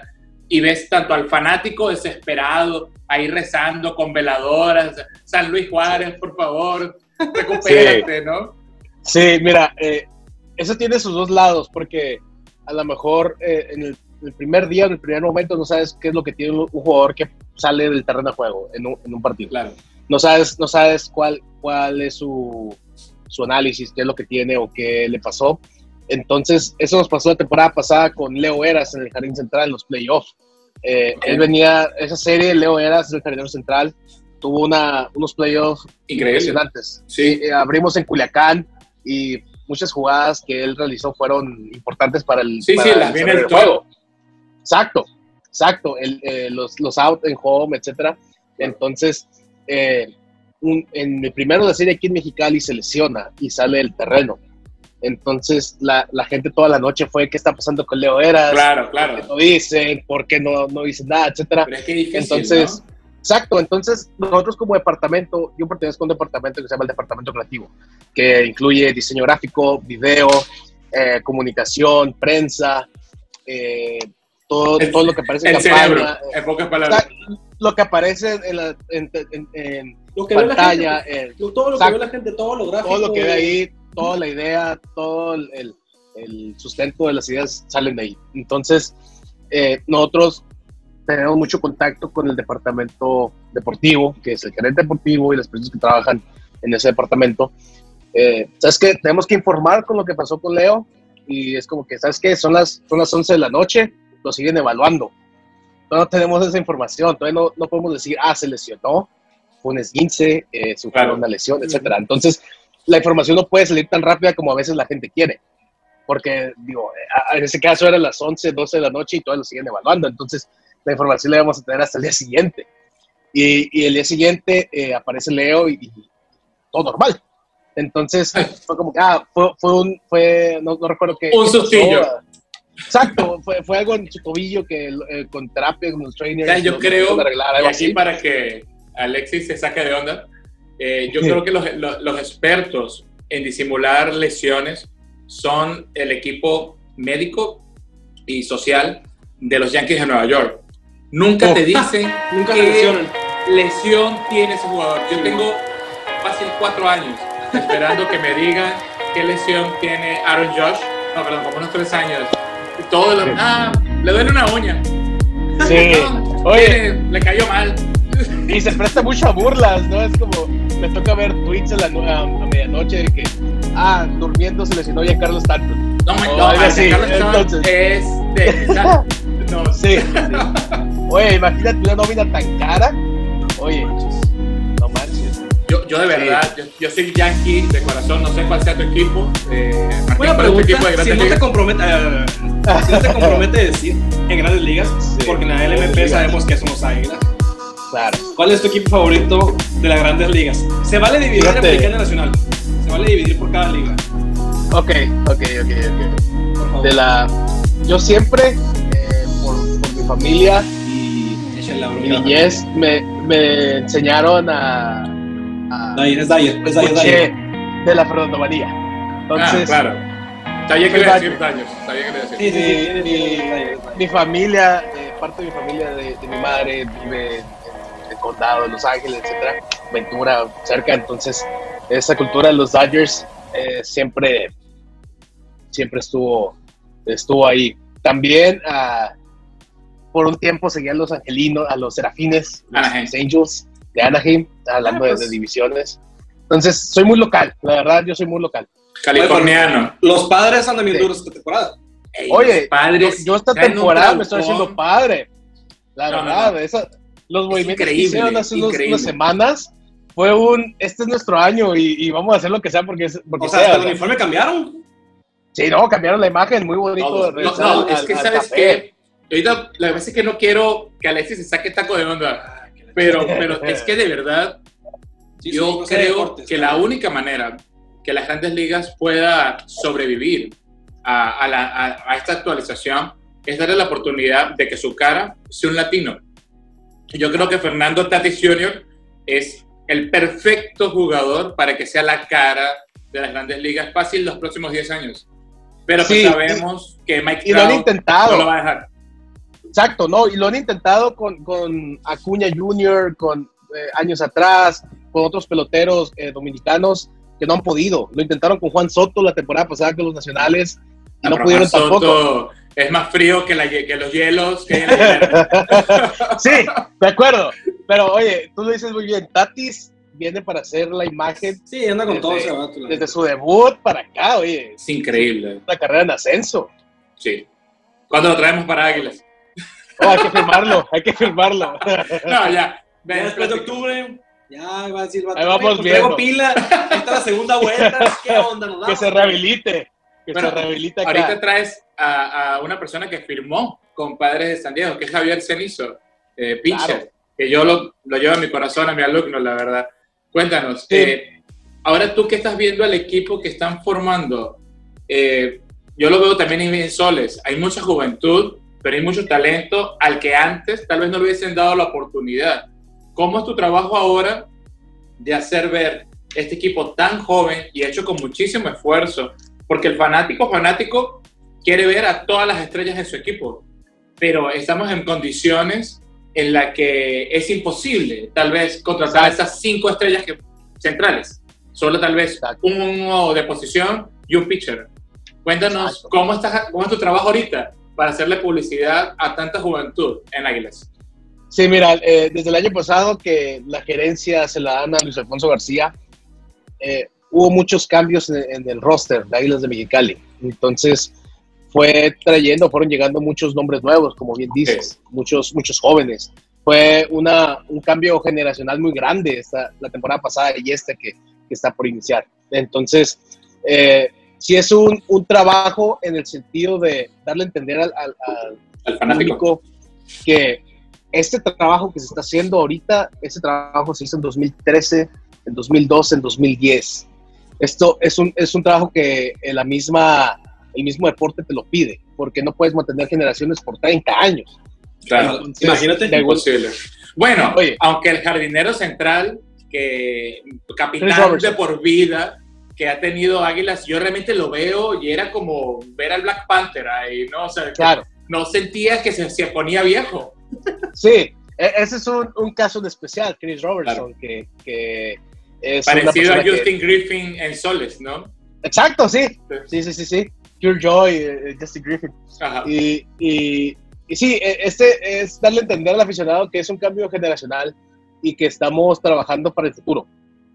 S2: Y ves tanto al fanático desesperado, ahí rezando con veladoras, San Luis Juárez, por favor, recupérate, ¿no?
S3: Sí, mira, eh, eso tiene sus dos lados, porque a lo mejor eh, en el, primer día, en el primer momento, no sabes qué es lo que tiene un, jugador que sale del terreno de juego en un, en un partido.
S2: Claro.
S3: No sabes, no sabes cuál, cuál es su, su análisis, qué es lo que tiene o qué le pasó. Entonces, eso nos pasó la temporada pasada con Leo Eras en el Jardín Central en los playoffs. Eh, él venía, esa serie, Leo Eras en el Jardín Central, tuvo una, unos playoffs impresionantes.
S2: Sí.
S3: Eh, abrimos en Culiacán y muchas jugadas que él realizó fueron importantes para el,
S2: sí, sí, el, juego.
S3: Exacto, exacto, el, eh, los, los out en home, etcétera. Entonces, eh, en el primero de la serie aquí en Mexicali se lesiona y sale del terreno. Entonces, la, la, gente toda la noche fue, ¿qué está pasando con Leo Eras?
S2: Claro, claro.
S3: ¿Por qué no dicen? ¿Por qué no, no dicen nada? Etcétera.
S2: Pero es que difícil,
S3: Entonces, Exacto, entonces nosotros como departamento, yo pertenezco a un departamento que se llama el Departamento Creativo, que incluye diseño gráfico, video, eh, comunicación, prensa, eh, todo, todo lo que aparece
S2: en
S3: la
S2: página. En pocas palabras.
S3: Lo que aparece en, la, en, en,
S1: lo que
S3: pantalla.
S1: Ve la gente, todo lo que ve la gente, todo lo gráfico.
S3: Todo lo que ve ahí, toda la idea, todo el, el sustento de las ideas salen de ahí. Entonces, eh, nosotros tenemos mucho contacto con el departamento deportivo, que es el gerente deportivo y las personas que trabajan en ese departamento. Eh, ¿Sabes qué? Tenemos que informar con lo que pasó con Leo y es como que, ¿sabes qué? Son las, son las 11 de la noche, lo siguen evaluando. No tenemos esa información, todavía no, no podemos decir, ah, se lesionó, fue un esguince, eh, sufrió una lesión, etcétera. Entonces, la información no puede salir tan rápida como a veces la gente quiere porque digo, en ese caso eran las 11, 12 de la noche y todavía lo siguen evaluando. Entonces, la información la vamos a tener hasta el día siguiente. Y, el día siguiente eh, aparece Leo y, todo normal. Entonces fue como que, ah, fue, fue un, fue, no, recuerdo qué.
S2: Un sustillo.
S3: Exacto, fue, fue, algo en su tobillo que eh, con terapia, con los trainers.
S2: yo creo, y así para que Alexis se saque de onda, eh, yo creo que los, los, los expertos en disimular lesiones son el equipo médico y social de los Yankees de Nueva York. Nunca te dicen
S1: Nunca
S2: qué lesión tiene ese jugador. Yo tengo fácil cuatro años esperando que me digan qué lesión tiene Aaron Josh. No, perdón, como unos tres años. Y todo lo, ah, le duele una uña.
S3: Sí. Oye,
S2: le cayó mal.
S3: Y se presta mucho a burlas, ¿no? Es como, me toca ver tweets a, la, a, medianoche de que, ah, durmiendo se lesionó ya Carlos Stanton.
S2: No, no,
S3: Oh,
S2: no, Carlos
S3: entonces.
S2: es de. No,
S3: Sí. sí. Oye, imagínate una nómina tan cara. Oye, no manches.
S2: Yo, yo de verdad, yo, yo soy yankee de corazón, no sé cuál sea tu equipo. Eh, Martín,
S1: Buena
S2: ¿cuál es tu equipo
S1: pregunta,
S2: de
S1: si
S2: Grandes
S1: no te
S2: Ligas?
S1: compromete, eh, si no te compromete decir en grandes ligas,
S3: Sí,
S1: porque en la LMP
S3: Ligas.
S1: sabemos que son los águilas.
S3: Claro.
S1: ¿Cuál es tu equipo favorito de las grandes ligas? Se vale dividir
S3: Fíjate.
S1: americana y nacional. Se vale dividir por cada liga.
S3: Ok, ok, ok, ok. De la. Yo siempre, eh, por, por mi familia
S1: Échale la
S3: mi niñez, me, me enseñaron a. a
S1: Dyer, es Dyer, es
S3: escuché
S1: Dyer.
S3: de la Fernando María.
S2: Ah,
S3: Entonces,
S2: claro. Sabía que a decir daños. Sabía que a decir.
S1: Sí, sí, sí,
S3: Mi- mi familia, eh, parte de mi familia de, de mi madre vive en el condado de Los Ángeles, etcétera, Ventura, cerca, entonces esa cultura de los Dodgers eh, siempre, siempre estuvo, estuvo ahí. También ah, por un tiempo seguía a los angelinos, a los serafines, los
S2: Anaheim.
S3: Angels de Anaheim, hablando
S1: Ah,
S3: de-
S1: pues.
S3: de divisiones. Entonces, soy muy local, la verdad, yo soy muy local.
S2: Californiano.
S1: Los padres andan bien
S3: Sí.
S1: duros esta temporada.
S2: Ey,
S3: Oye,
S2: los padres.
S3: yo esta
S2: traen un
S3: temporada me estoy haciendo padre. La
S2: No, no,
S3: verdad,
S2: no.
S3: esa- los movimientos que hicieron hace unos- unas semanas fue un, este es nuestro año y, y vamos a hacer lo que sea porque, es- porque
S1: O sea,
S3: sea.
S1: hasta el
S3: ¿no?
S1: uniforme cambiaron.
S3: Sí, no, cambiaron la imagen, muy bonito.
S2: No, no,
S3: al-
S2: es que
S3: al
S2: sabes
S3: café.
S2: Ahorita la verdad es que no quiero que Alexis se saque taco de onda, pero, pero es que de verdad
S1: Sí,
S2: yo creo
S1: deportes,
S2: que
S1: pero-
S2: la única manera que las grandes ligas pueda sobrevivir a, a la- a- a esta actualización es darle la oportunidad de que su cara sea un latino. Yo creo que Fernando Tatis Jr. es el perfecto jugador para que sea la cara de las grandes ligas fácil los próximos 10 años. Pero pues
S3: Sí,
S2: sabemos que Mike
S3: Y lo han
S2: Trout
S3: intentado.
S2: no lo va a dejar.
S3: Exacto, no, y lo han intentado con, con Acuña Jr., con eh, años atrás, con otros peloteros eh, dominicanos que no han podido. Lo intentaron con Juan Soto la temporada pasada con los nacionales y no pudieron
S2: Juan
S3: tampoco.
S2: Soto Es más frío que, la que los hielos que la.
S3: Sí, de acuerdo. Pero oye, tú lo dices muy bien. Tatis viene para hacer la imagen
S1: Sí, anda con
S3: Desde-
S1: todo ese vato. la
S3: desde su debut para acá, oye.
S2: Es increíble.
S3: Una carrera en ascenso.
S2: Sí. ¿Cuándo lo traemos para Águilas?
S3: Oh, hay que firmarlo, hay que firmarlo.
S2: No, ya. Ven,
S1: Ya después de octubre, ya va a decir, vato,
S3: Ahí vamos
S1: "Oye, pues
S3: viendo".
S1: pila, ahí está la segunda vuelta, ¿qué onda? ¿Nos
S3: que se rehabilite. Que
S2: Bueno,
S3: se rehabilite acá.
S2: Ahorita traes a, a una persona que firmó con Padres de San Diego, que es Javier Cenizo, eh, pitcher,
S3: Claro.
S2: que yo lo, lo llevo a mi corazón, a mi alumno, la verdad. Cuéntanos,
S3: Sí.
S2: eh, ahora tú que estás viendo el equipo que están formando, eh, yo lo veo también en Soles, hay mucha juventud, pero hay mucho talento al que antes tal vez no le hubiesen dado la oportunidad. ¿Cómo es tu trabajo ahora de hacer ver este equipo tan joven y hecho con muchísimo esfuerzo? Porque el fanático fanático quiere ver a todas las estrellas de su equipo, pero estamos en condiciones en las que es imposible tal vez contratar a esas cinco estrellas que, centrales. Solo tal vez uno de posición y un pitcher. Cuéntanos cómo, estás, cómo es tu trabajo ahorita para hacerle publicidad a tanta juventud en Águilas.
S3: Sí, mira, eh, desde el año pasado que la gerencia se la dan a Luis Alfonso García, eh, hubo muchos cambios en, en el roster de Águilas de Mexicali. Entonces, fue trayendo, fueron llegando muchos nombres nuevos, como bien dices, muchos, muchos jóvenes. Fue una, un cambio generacional muy grande esta, la temporada pasada y esta que, que está por iniciar. Entonces, eh, sí es un, un trabajo en el sentido de darle a entender al, al- al-
S2: Al fanático.
S3: que este trabajo que se está haciendo ahorita, este trabajo se hizo en 2013, en 2012, en 2010. Esto es un, es un trabajo que la misma, el mismo deporte te lo pide, porque no puedes mantener generaciones por 30 años.
S2: Claro.
S3: Entonces,
S1: Imagínate.
S3: igual-
S2: Imposible. Bueno,
S3: Oye.
S2: aunque el jardinero central, que capitán de por vida, que ha tenido Águilas, yo realmente lo veo y era como ver al Black Panther ahí, ¿no? O sea,
S3: Claro,
S2: no sentía que se, se ponía viejo.
S3: sí, e- ese es un, un caso en especial, Chris Robertson, que, que es
S2: Parecido a
S3: persona que-
S2: Justin Griffin en Soles, ¿no?
S3: Exacto, sí, sí, sí, sí, sí. Pure Joy, eh, Justin Griffin.
S2: Ajá.
S3: Y, y, y sí, e- este es darle a entender al aficionado que es un cambio generacional y que estamos trabajando para el futuro.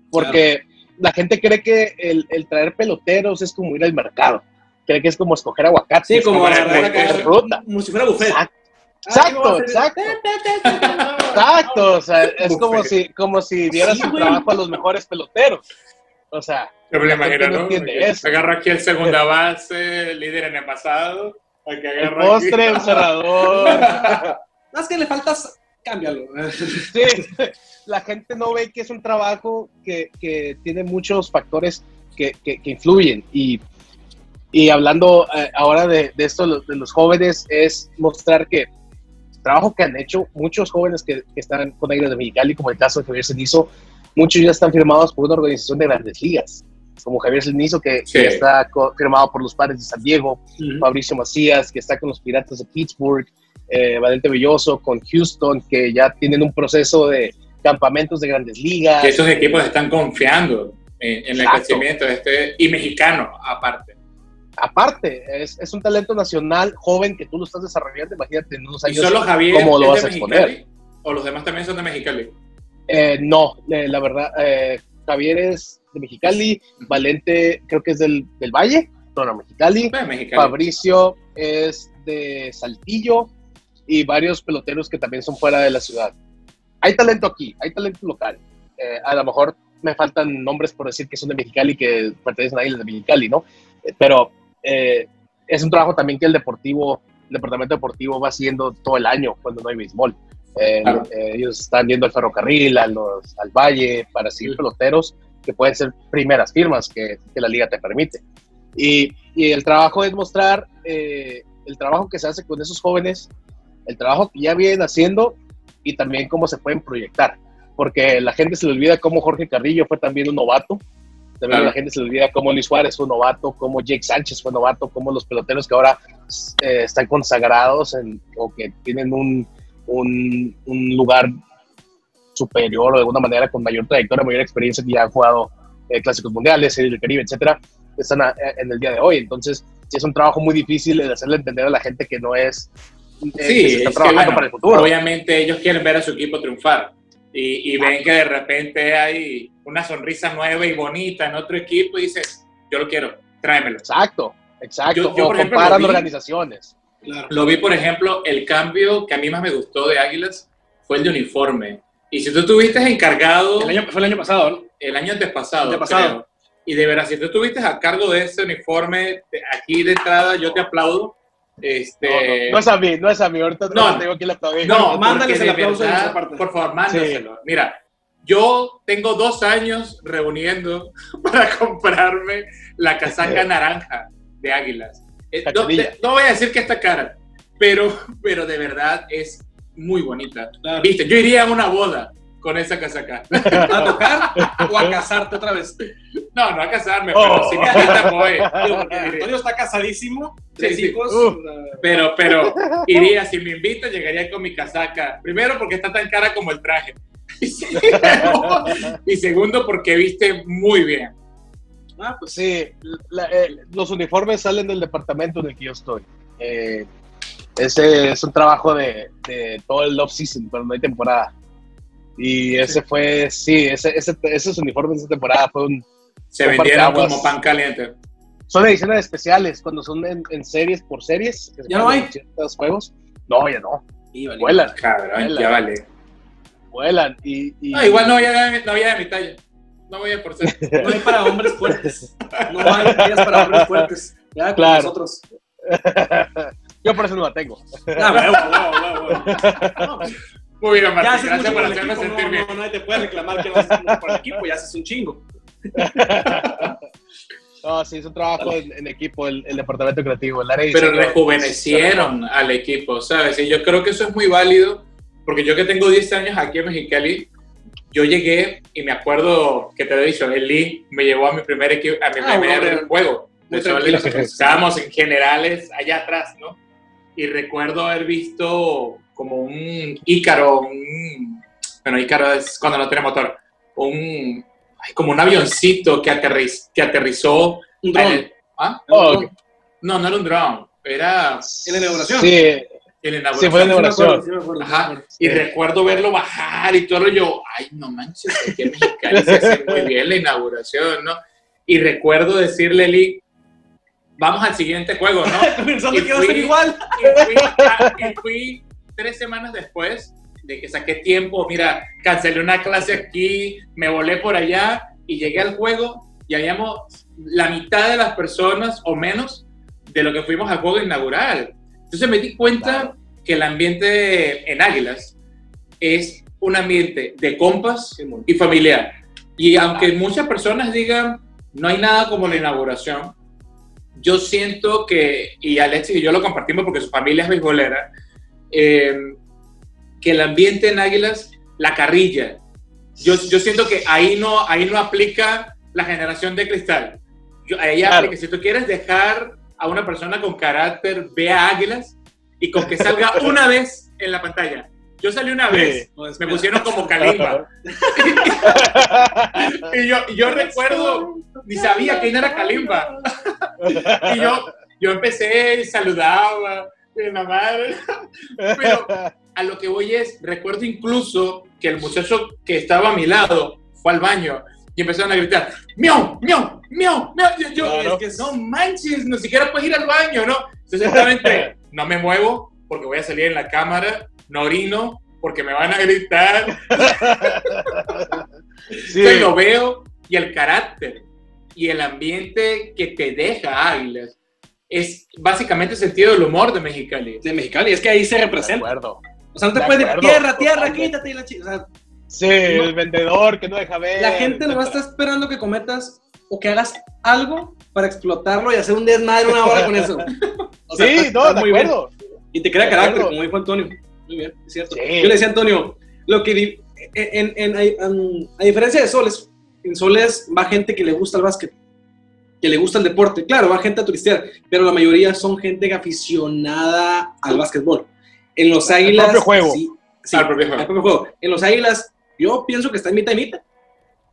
S3: Porque la gente cree que el, el traer peloteros es como ir al mercado. cree que es como escoger aguacate.
S1: Sí, como
S2: como la-
S1: acá,
S3: fruta.
S1: como si fuera buffet.
S3: Exacto,
S1: Ah, ¿qué me voy a
S3: exacto, exacto. Exacto, o sea, es como si, como si dieras
S1: güey.
S3: trabajo a los mejores peloteros. O sea,
S2: imagino,
S3: no.
S2: Agarra aquí el segunda base, líder en el pasado.
S3: El postre, el cerrador.
S1: Más que le faltas, cámbialo.
S3: Sí, la gente no ve que es un trabajo que, que tiene muchos factores que, que- que influyen. Y, y hablando eh, ahora de, de esto de los, jóvenes, es mostrar que el trabajo que han hecho muchos jóvenes que, están con Águilas de Mexicali, como el caso de Javier Cenizo, muchos ya están firmados por una organización de grandes ligas, como Javier Cenizo, que,
S2: Sí.
S3: que está firmado por los Padres de San Diego, Fabricio Macías, que está con los Piratas de Pittsburgh, eh, Valente Belloso con Houston, que ya tienen un proceso de campamentos de grandes ligas.
S2: Que esos equipos están confiando en, en el crecimiento de este, y mexicano aparte.
S3: Aparte, es, es un talento nacional joven que tú lo estás desarrollando, imagínate en unos
S2: ¿Y
S3: años
S2: solo Javier
S3: cómo lo vas a exponer.
S2: Mexicali? ¿O los demás también son de Mexicali?
S3: Eh, no, eh, la verdad, eh, Javier es de Mexicali, Valente creo que es del, del Valle, no, no, Mexicali,
S2: Mexicali.
S3: Fabricio es de Saltillo y varios peloteros que también son fuera de la ciudad. Hay talento aquí, hay talento local. Eh, a lo mejor me faltan nombres por decir que son de Mexicali, que pertenecen a Islas de Mexicali, ¿no? Eh, pero eh, es un trabajo también que el deportivo, el departamento deportivo va haciendo todo el año cuando no hay béisbol. Eh,
S2: Claro.
S3: eh, ellos están yendo al ferrocarril, a los, al valle, para seguir
S2: Sí.
S3: peloteros que pueden ser primeras firmas que, que la liga te permite. Y, y el trabajo es mostrar eh, el trabajo que se hace con esos jóvenes, el trabajo que ya vienen haciendo y también cómo se pueden proyectar. Porque la gente se le olvida cómo Jorge Carrillo fue también un novato. También
S2: Claro.
S3: la gente se le olvida cómo Luis Suárez fue un novato, cómo Jake Sánchez fue novato, cómo los peloteros que ahora eh, están consagrados en- o que tienen un, un, un lugar superior o de alguna manera con mayor trayectoria, mayor experiencia que ya han jugado eh, clásicos mundiales, series del Caribe, etcétera, están a- en el día de hoy. Entonces, sí es un trabajo muy difícil de hacerle entender a la gente que no es eh, que
S2: Sí,
S3: se está
S2: es que,
S3: trabajando
S2: bueno,
S3: para el futuro.
S2: obviamente ellos quieren ver a su equipo triunfar y, y ven que de repente hay una sonrisa nueva y bonita en otro equipo y dices, yo lo quiero, tráemelo.
S3: Exacto, exacto.
S2: Yo- yo,
S3: o
S2: por ejemplo,
S3: comparan
S2: lo vi-
S3: organizaciones.
S2: Lo vi, por ejemplo, el cambio que a mí más me gustó de Águilas fue el de uniforme. Y si tú estuviste encargado
S1: El año, fue el año pasado, ¿no?
S2: el año antepasado,
S1: Antepasado.
S2: creo, y de veras, si tú estuviste a cargo de ese uniforme, aquí de entrada yo te aplaudo. Este,
S3: No, no, no es a mí, no es a mí. Ahorita
S2: No.
S3: tengo aquí la aplaudir.
S2: No,
S1: mándales el
S2: de
S1: aplauso parte.
S2: Por favor, mándaselo. Mira, yo tengo dos años reuniendo para comprarme la casaca naranja de Águilas. Eh, no voy a decir que está cara, pero, pero de verdad es muy bonita.
S1: Claro.
S2: Viste, yo iría a una boda con esa casaca.
S1: ¿A tocar o a casarte otra vez?
S2: No, no a casarme,
S3: Oh.
S2: pero si me voy.
S1: Porque Antonio está casadísimo, tres
S2: Sí, sí.
S1: hijos.
S3: Uh.
S2: Pero, pero iría, si me invitan, llegaría con mi casaca. Primero, porque está tan cara como el traje. Y segundo, porque viste muy bien.
S1: Ah, pues
S3: Sí, la- eh, los uniformes salen del departamento en el que yo estoy. Eh, ese es un trabajo de, de todo el off-season, cuando no hay temporada. Y ese fue, sí, ese, ese- esos uniformes de esa temporada fue un,
S2: Se
S3: Un
S2: vendieron como pan caliente.
S3: son ediciones especiales, cuando son en, en series por series.
S1: ¿Ya no hay?
S3: ciertos juegos. No, ya no.
S1: vale.
S3: Vuelan,
S2: Cabrón, ya vale.
S3: vuelan. Y, y-
S2: No, igual no había, no había de mi talla. No voy a por ser.
S1: No hay para hombres fuertes. No hay tallas para hombres fuertes. Ya
S3: Claro.
S1: nosotros.
S3: Yo por eso no la tengo.
S1: Ah, huevo, huevo, huevo. No, pues,
S2: Muy bien,
S1: ya
S2: Martín. Gracias
S1: mucho
S2: por hacerme
S1: equipo.
S2: sentir
S1: No,
S2: bien.
S1: no, nadie te puede reclamar que no haces mucho por el equipo. Ya haces un chingo.
S3: No, sí, es un trabajo en, en equipo, el, el departamento creativo, el área de
S2: Pero rejuvenecieron al equipo, ¿sabes? Y yo creo que eso es muy válido, porque yo que tengo 10 años aquí en Mexicali, yo llegué y me acuerdo que te lo he dicho, el Lee me llevó a mi primer equipo, a mi
S1: Ah,
S2: primer
S1: bueno,
S2: juego. De hecho, estábamos en generales allá atrás, ¿no? Y recuerdo haber visto como un Ícaro, un, bueno, Ícaro es cuando no tiene motor, un, como un avioncito que, aterriz, que aterrizó.
S1: Un dron.
S2: ¿Ah?
S3: Oh, ok.
S2: No, no era un drone, era
S1: En la inauguración.
S3: Sí,
S2: en la
S3: Sí, fue en la
S2: inauguración.
S3: inauguración.
S1: Sí, acuerdo, sí
S2: Ajá,
S1: acuerdo.
S2: y recuerdo verlo bajar y todo, yo, ay, no manches, aquí en Mexicali se hace muy bien la inauguración, ¿no? Y recuerdo decirle a Eli, vamos al siguiente juego, ¿no?
S1: Pensando
S2: Y
S1: que iba a ser igual.
S2: y fui, a- y fui tres semanas después de que saqué tiempo, mira, cancelé una clase aquí, me volé por allá y llegué al juego y habíamos la mitad de las personas o menos de lo que fuimos al juego inaugural. Entonces me di cuenta que el ambiente en Águilas es un ambiente de compas y familiar. Y aunque muchas personas digan, no hay nada como la inauguración, yo siento que, y Alexis y yo lo compartimos porque su familia es beisbolera, eh, que el ambiente en Águilas, la carrilla, yo, yo siento que ahí no, ahí no aplica la generación de cristal. Yo, ahí
S3: Claro.
S2: aplica, si tú quieres dejar a una persona con carácter, ve a Águilas y con que salga una vez en la pantalla. Yo salí una vez, me pusieron como Kalimba. Y yo, yo recuerdo, ni sabía quién era Kalimba. Y yo, yo empecé, saludaba, la madre. Pero a lo que voy es, recuerdo incluso que el muchacho que estaba a mi lado fue al baño y empezaron a gritar, miau, miau, miau, miau. Yo, yo,
S3: Claro.
S2: es que no manches, ni siquiera puedes ir al baño, ¿no? Entonces, simplemente no me muevo porque voy a salir en la cámara, no orino porque me van a gritar.
S3: Sí.
S2: Entonces lo veo y el carácter y el ambiente que te deja Águilas es básicamente el sentido del humor de Mexicali.
S1: De Mexicali, es que ahí se
S3: De
S1: representa.
S3: acuerdo.
S1: O sea, no te
S3: De
S1: puedes decir tierra, tierra,
S3: totalmente.
S1: quítate y la chica. O sea,
S3: Sí, el vendedor que no deja ver.
S1: la gente nomás está esperando que cometas o que hagas algo para explotarlo y hacer un desmadre una hora con eso. O sea,
S3: Sí,
S1: estás-
S3: no,
S1: estás
S3: de
S1: muy bien.
S3: acuerdo.
S1: Y te crea
S3: De
S1: carácter,
S3: acuerdo.
S1: como dijo Antonio. Muy bien, es cierto.
S3: Sí.
S1: Yo le decía a Antonio, lo que di- en, en- en- a diferencia de Soles, en Soles va gente que le gusta el básquet, que le gusta el deporte. Claro, va gente a turistear, pero la mayoría son gente aficionada al básquetbol. En los
S3: Al
S1: Águilas.
S3: propio juego.
S1: sí, sí,
S2: Al propio juego.
S1: al propio juego. En los Águilas, yo pienso que está en mitad y mitad.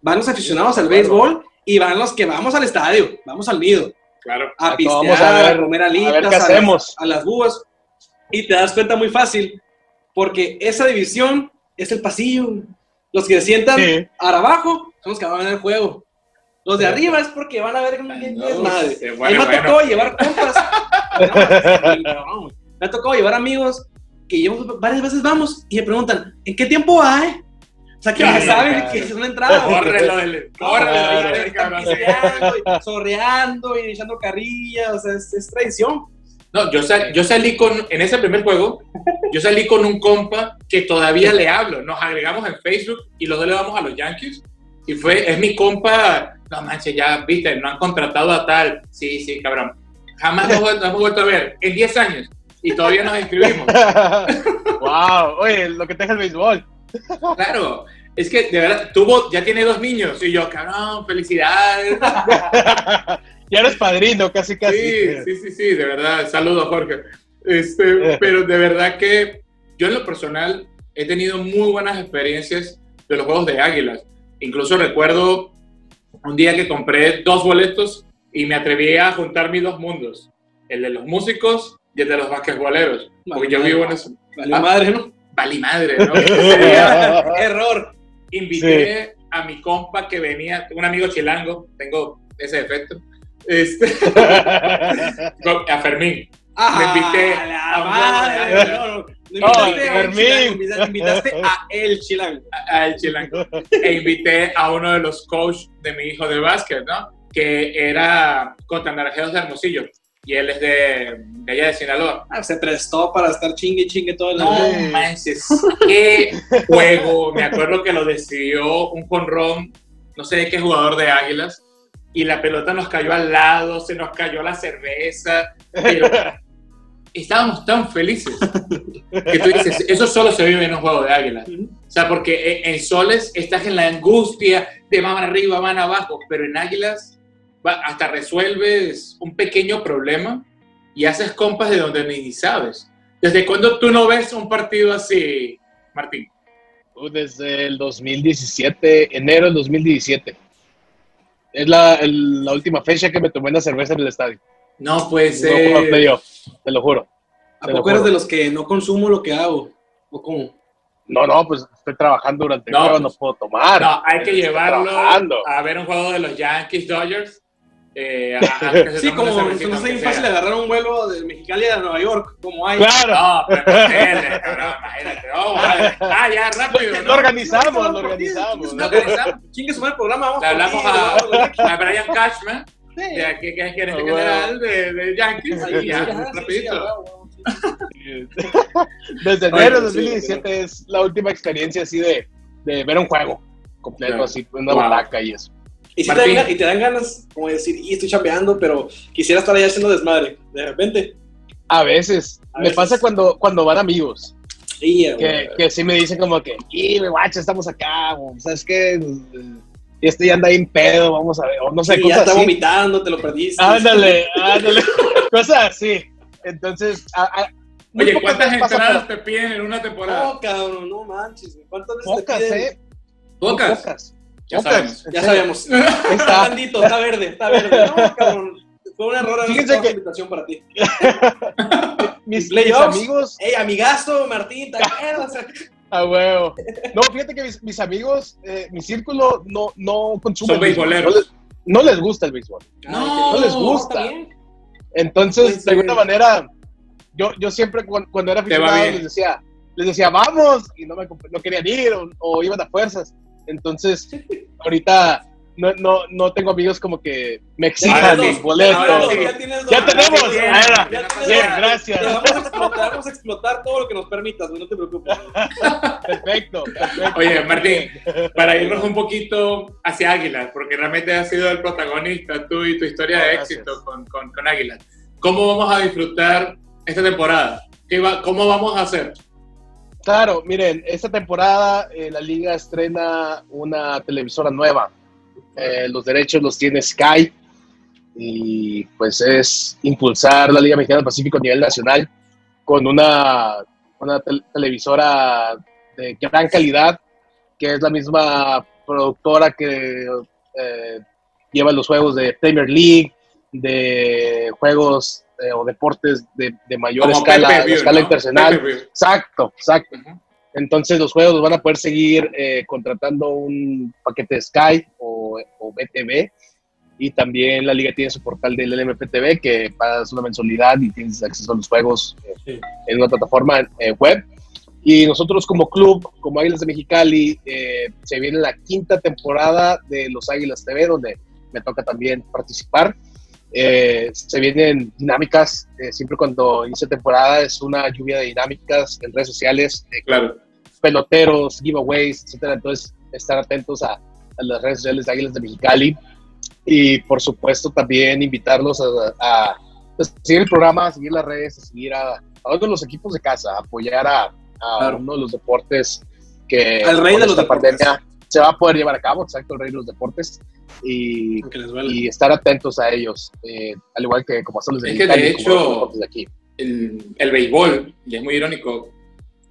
S1: Van los aficionados al béisbol y van los que vamos al estadio, vamos al nido
S2: Claro.
S1: a pistear,
S3: vamos a ver-
S1: a comer
S3: a
S1: alitas,
S3: ver qué
S1: las-
S3: hacemos.
S1: a las búhas. Y te das cuenta muy fácil, porque esa división es el pasillo. Los que se sientan
S3: Sí.
S1: ahora abajo son los que van a ver el juego. Los de arriba es porque van a ver un
S2: no,
S1: desmadre.
S2: bueno,
S1: me ha
S2: bueno.
S1: tocado llevar compas. No, me ha tocado llevar amigos que yo varias veces vamos y me preguntan, ¿en qué tiempo hay? O sea, que saben
S3: claro.
S1: que es una entrada.
S2: Córrelo, del- córrelo,
S3: Claro.
S1: Pisteando y sorreando y echando carrilla, o sea, es, es tradición.
S2: No, yo, sal- yo salí con, en ese primer juego, yo salí con un compa que todavía le hablo. Nos agregamos en Facebook y los dos le vamos a los Yankees. Y fue, es mi compa, no manches, ya, viste, no han contratado a tal. Sí, sí, cabrón. Jamás nos, hemos vuelto a ver, en 10 años. Y todavía nos inscribimos.
S3: wow, oye, lo que te deja el béisbol.
S2: Claro, es que de verdad, tuvo, ya tiene dos niños. Y yo, cabrón, felicidades.
S3: ya eres padrino, casi, casi.
S2: Sí, sí, sí, sí, de verdad. Saludos, Jorge. Este, pero de verdad que yo en lo personal he tenido muy buenas experiencias de los juegos de Águilas. Incluso recuerdo un día que compré dos boletos y me atreví a juntar mis dos mundos. El de los músicos y el de los basquetboleros. Porque yo vivo en eso. Ah.
S1: madre, ¿no?
S2: Vale madre, ¿no?
S1: Error.
S2: invité a mi compa que venía, un amigo chilango, tengo ese defecto, este, a Fermín.
S1: Ah,
S2: invité
S1: la
S2: a-
S1: madre, no, no. No invitaste a
S3: Fermín.
S1: chilango, invitaste a el chilango.
S2: a- al chilango e invité a uno de los coaches de mi hijo de básquet, ¿no? Que era contra Naranjeros de Hermosillo y él es de, de allá de Sinaloa.
S1: Ah, se prestó para estar chingue chingue todo el
S2: No manches, qué juego. Me acuerdo que lo decidió un conrón, no sé de qué jugador de Águilas, y la pelota nos cayó al lado, se nos cayó la cerveza, pero estábamos tan felices que tú dices, eso solo se vive en un juego de Águilas.
S1: Ujú.
S2: O sea, porque en soles estás en la angustia de van arriba, van abajo, pero en águilas hasta resuelves un pequeño problema y haces compas de donde ni sabes. ¿Desde cuándo tú no ves un partido así, Martín?
S3: Uh, Desde el 2017, enero del 2017. Es la, el- la última fecha que me tomé una cerveza en el estadio.
S2: No puede
S3: No
S2: ser.
S3: playoff, te lo juro.
S1: ¿A
S3: Te lo
S1: poco eres
S3: juro.
S1: de los que no consumo lo que hago? ¿O cómo?
S3: No, no, pues estoy trabajando durante el
S2: No,
S3: juego,
S2: pues,
S3: no puedo tomar.
S2: No, hay que llevarlo
S3: trabajando.
S2: a ver un juego de los Yankees Dodgers Eh, a- a
S1: Sí, como no es bien fácil agarrar un vuelo de Mexicali a Nueva York, como hay.
S3: Claro.
S2: No, pero tele, cabrón, imagínate. Oh, vale. Ah, ya, rápido.
S3: Lo
S2: ¿no?
S3: organizamos, lo organizamos.
S2: Lo organizamos.
S1: ¿Quién que suma el programa? Vamos
S2: Le hablamos a, a Brian Cashman,
S1: Sí.
S2: de aquí, que es gerente
S3: bueno.
S2: general de, de Yankees,
S1: Ahí,
S2: y
S1: sí,
S2: ya,
S1: ajá, sí, sí,
S2: rapidito.
S1: bueno, sí.
S3: Desde enero de
S1: sí,
S3: 2017 es la última experiencia así de, de ver un juego completo,
S2: Claro.
S3: así, una
S2: Wow.
S3: butaca y eso.
S1: Y, te dan, y te dan ganas, como de decir, y estoy chambeando, pero quisiera estar allá haciendo desmadre. De repente.
S3: A veces,
S1: A
S3: me
S1: veces.
S3: pasa cuando, cuando van amigos, que, que sí me dicen como que, y me guacha, estamos acá, o, ¿sabes qué? Y este ya anda ahí en pedo, vamos a ver, o no sé,
S1: ya
S3: cosas
S1: está
S3: así.
S1: vomitando, te lo perdiste.
S3: Ándale, ándale, cosas así. Entonces, a- a- muy
S2: Oye,
S3: pocas
S2: ¿cuántas entradas te piden en una temporada?
S1: No, cabrón, no manches. ¿Cuántas veces
S3: pero
S1: te
S3: Pocas,
S1: piden?
S3: ¿eh?
S2: ¿Pocas?
S3: Pocas.
S2: Ya
S3: Pocas,
S2: sabemos.
S1: Ya sabemos. Está
S3: está.
S1: blandito, está verde, está verde. No, cabrón. Fue un error
S3: Fíjense que-
S1: invitación para ti.
S3: Mis, mis
S1: Playoffs.
S3: amigos,
S1: Ey, amigazo, Martín, ¿te acuerdas?
S3: A huevo. No, fíjate que mis, mis amigos, eh, mi círculo no, no consumen.
S2: Son beisboleros.
S3: No les, no les gusta el béisbol.
S2: No,
S3: no les gusta. Entonces,
S1: Pues,
S3: de alguna
S1: sí.
S3: manera, yo, yo siempre cuando, cuando era aficionado les decía, les decía, vamos, y no, me, no querían ir o, o iban a fuerzas. Entonces, ahorita no, no, no tengo amigos como que me exijan los boletos.
S2: Ahora.
S1: Ya, tienes dos.
S3: Ya tenemos. Ahora,
S1: ya
S3: bien, gracias.
S1: Vamos, a explotar, vamos a explotar todo lo que nos permitas, no te preocupes.
S3: Perfecto, perfecto.
S2: Oye, Martín, para irnos un poquito hacia Águilas, porque realmente has sido el protagonista, tú y tu historia de
S3: Gracias.
S2: éxito con, con, con Águilas. ¿Cómo vamos a disfrutar esta temporada? ¿Qué va, ¿Cómo vamos a hacer?
S3: Claro, miren, esta temporada eh, la liga estrena una televisora nueva. Eh, los derechos los tiene Sky y pues es impulsar la Liga Mexicana del Pacífico a nivel nacional con una, una tel- televisora de gran calidad, que es la misma productora que eh, lleva los juegos de Premier League, de juegos eh, o deportes de, de mayor
S2: Como
S3: escala, de escala
S2: ¿no?
S3: internacional.
S2: Pay-per-view.
S3: Exacto, exacto.
S2: Ujú.
S3: Entonces los juegos van a poder seguir eh, contratando un paquete de Sky o, o BTV y también la liga tiene su portal del LMPTV que pagas una mensualidad y tienes acceso a los juegos eh,
S1: Sí.
S3: en una plataforma eh, web. Y nosotros como club, como Águilas de Mexicali, eh, se viene la quinta temporada de los Águilas TV donde me toca también participar. Eh, se vienen dinámicas, eh, siempre cuando inicia temporada es una lluvia de dinámicas en redes sociales, eh,
S2: Claro.
S3: peloteros, giveaways, etcétera. Entonces, estar atentos a, a las redes sociales de Águilas de Mexicali y, por supuesto, también invitarlos a, a, pues, seguir el programa, a seguir las redes, a seguir a, a uno de los equipos de casa, a apoyar a, a
S1: Claro.
S3: uno de los deportes que
S1: Al rey
S3: con
S1: de los deportes.
S3: pandemia se va a poder llevar a cabo, exacto, el rey de los deportes. Y,
S1: duele.
S3: y estar atentos a ellos, eh, al igual que como son los de
S2: Es que, de hecho,
S3: de aquí.
S2: El, el béisbol, y es muy irónico,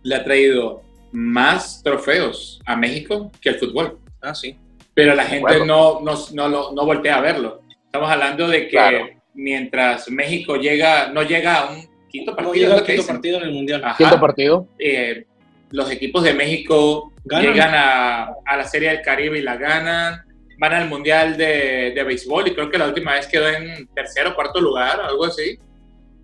S2: le ha traído más trofeos a México que el fútbol.
S1: Ah, sí.
S2: Pero la gente
S3: Bueno.
S2: no, no, no, lo- no voltea a verlo. Estamos hablando de que
S3: Claro.
S2: mientras México llega, no llega a un quinto partido,
S1: No llega al quinto partido en el mundial.
S2: Ajá.
S3: Quinto partido.
S2: Eh, los equipos de México
S1: Ganan.
S2: llegan a, a la Serie del Caribe y la ganan, van al Mundial de, de Béisbol y creo que la última vez quedó en tercero o cuarto lugar, algo así.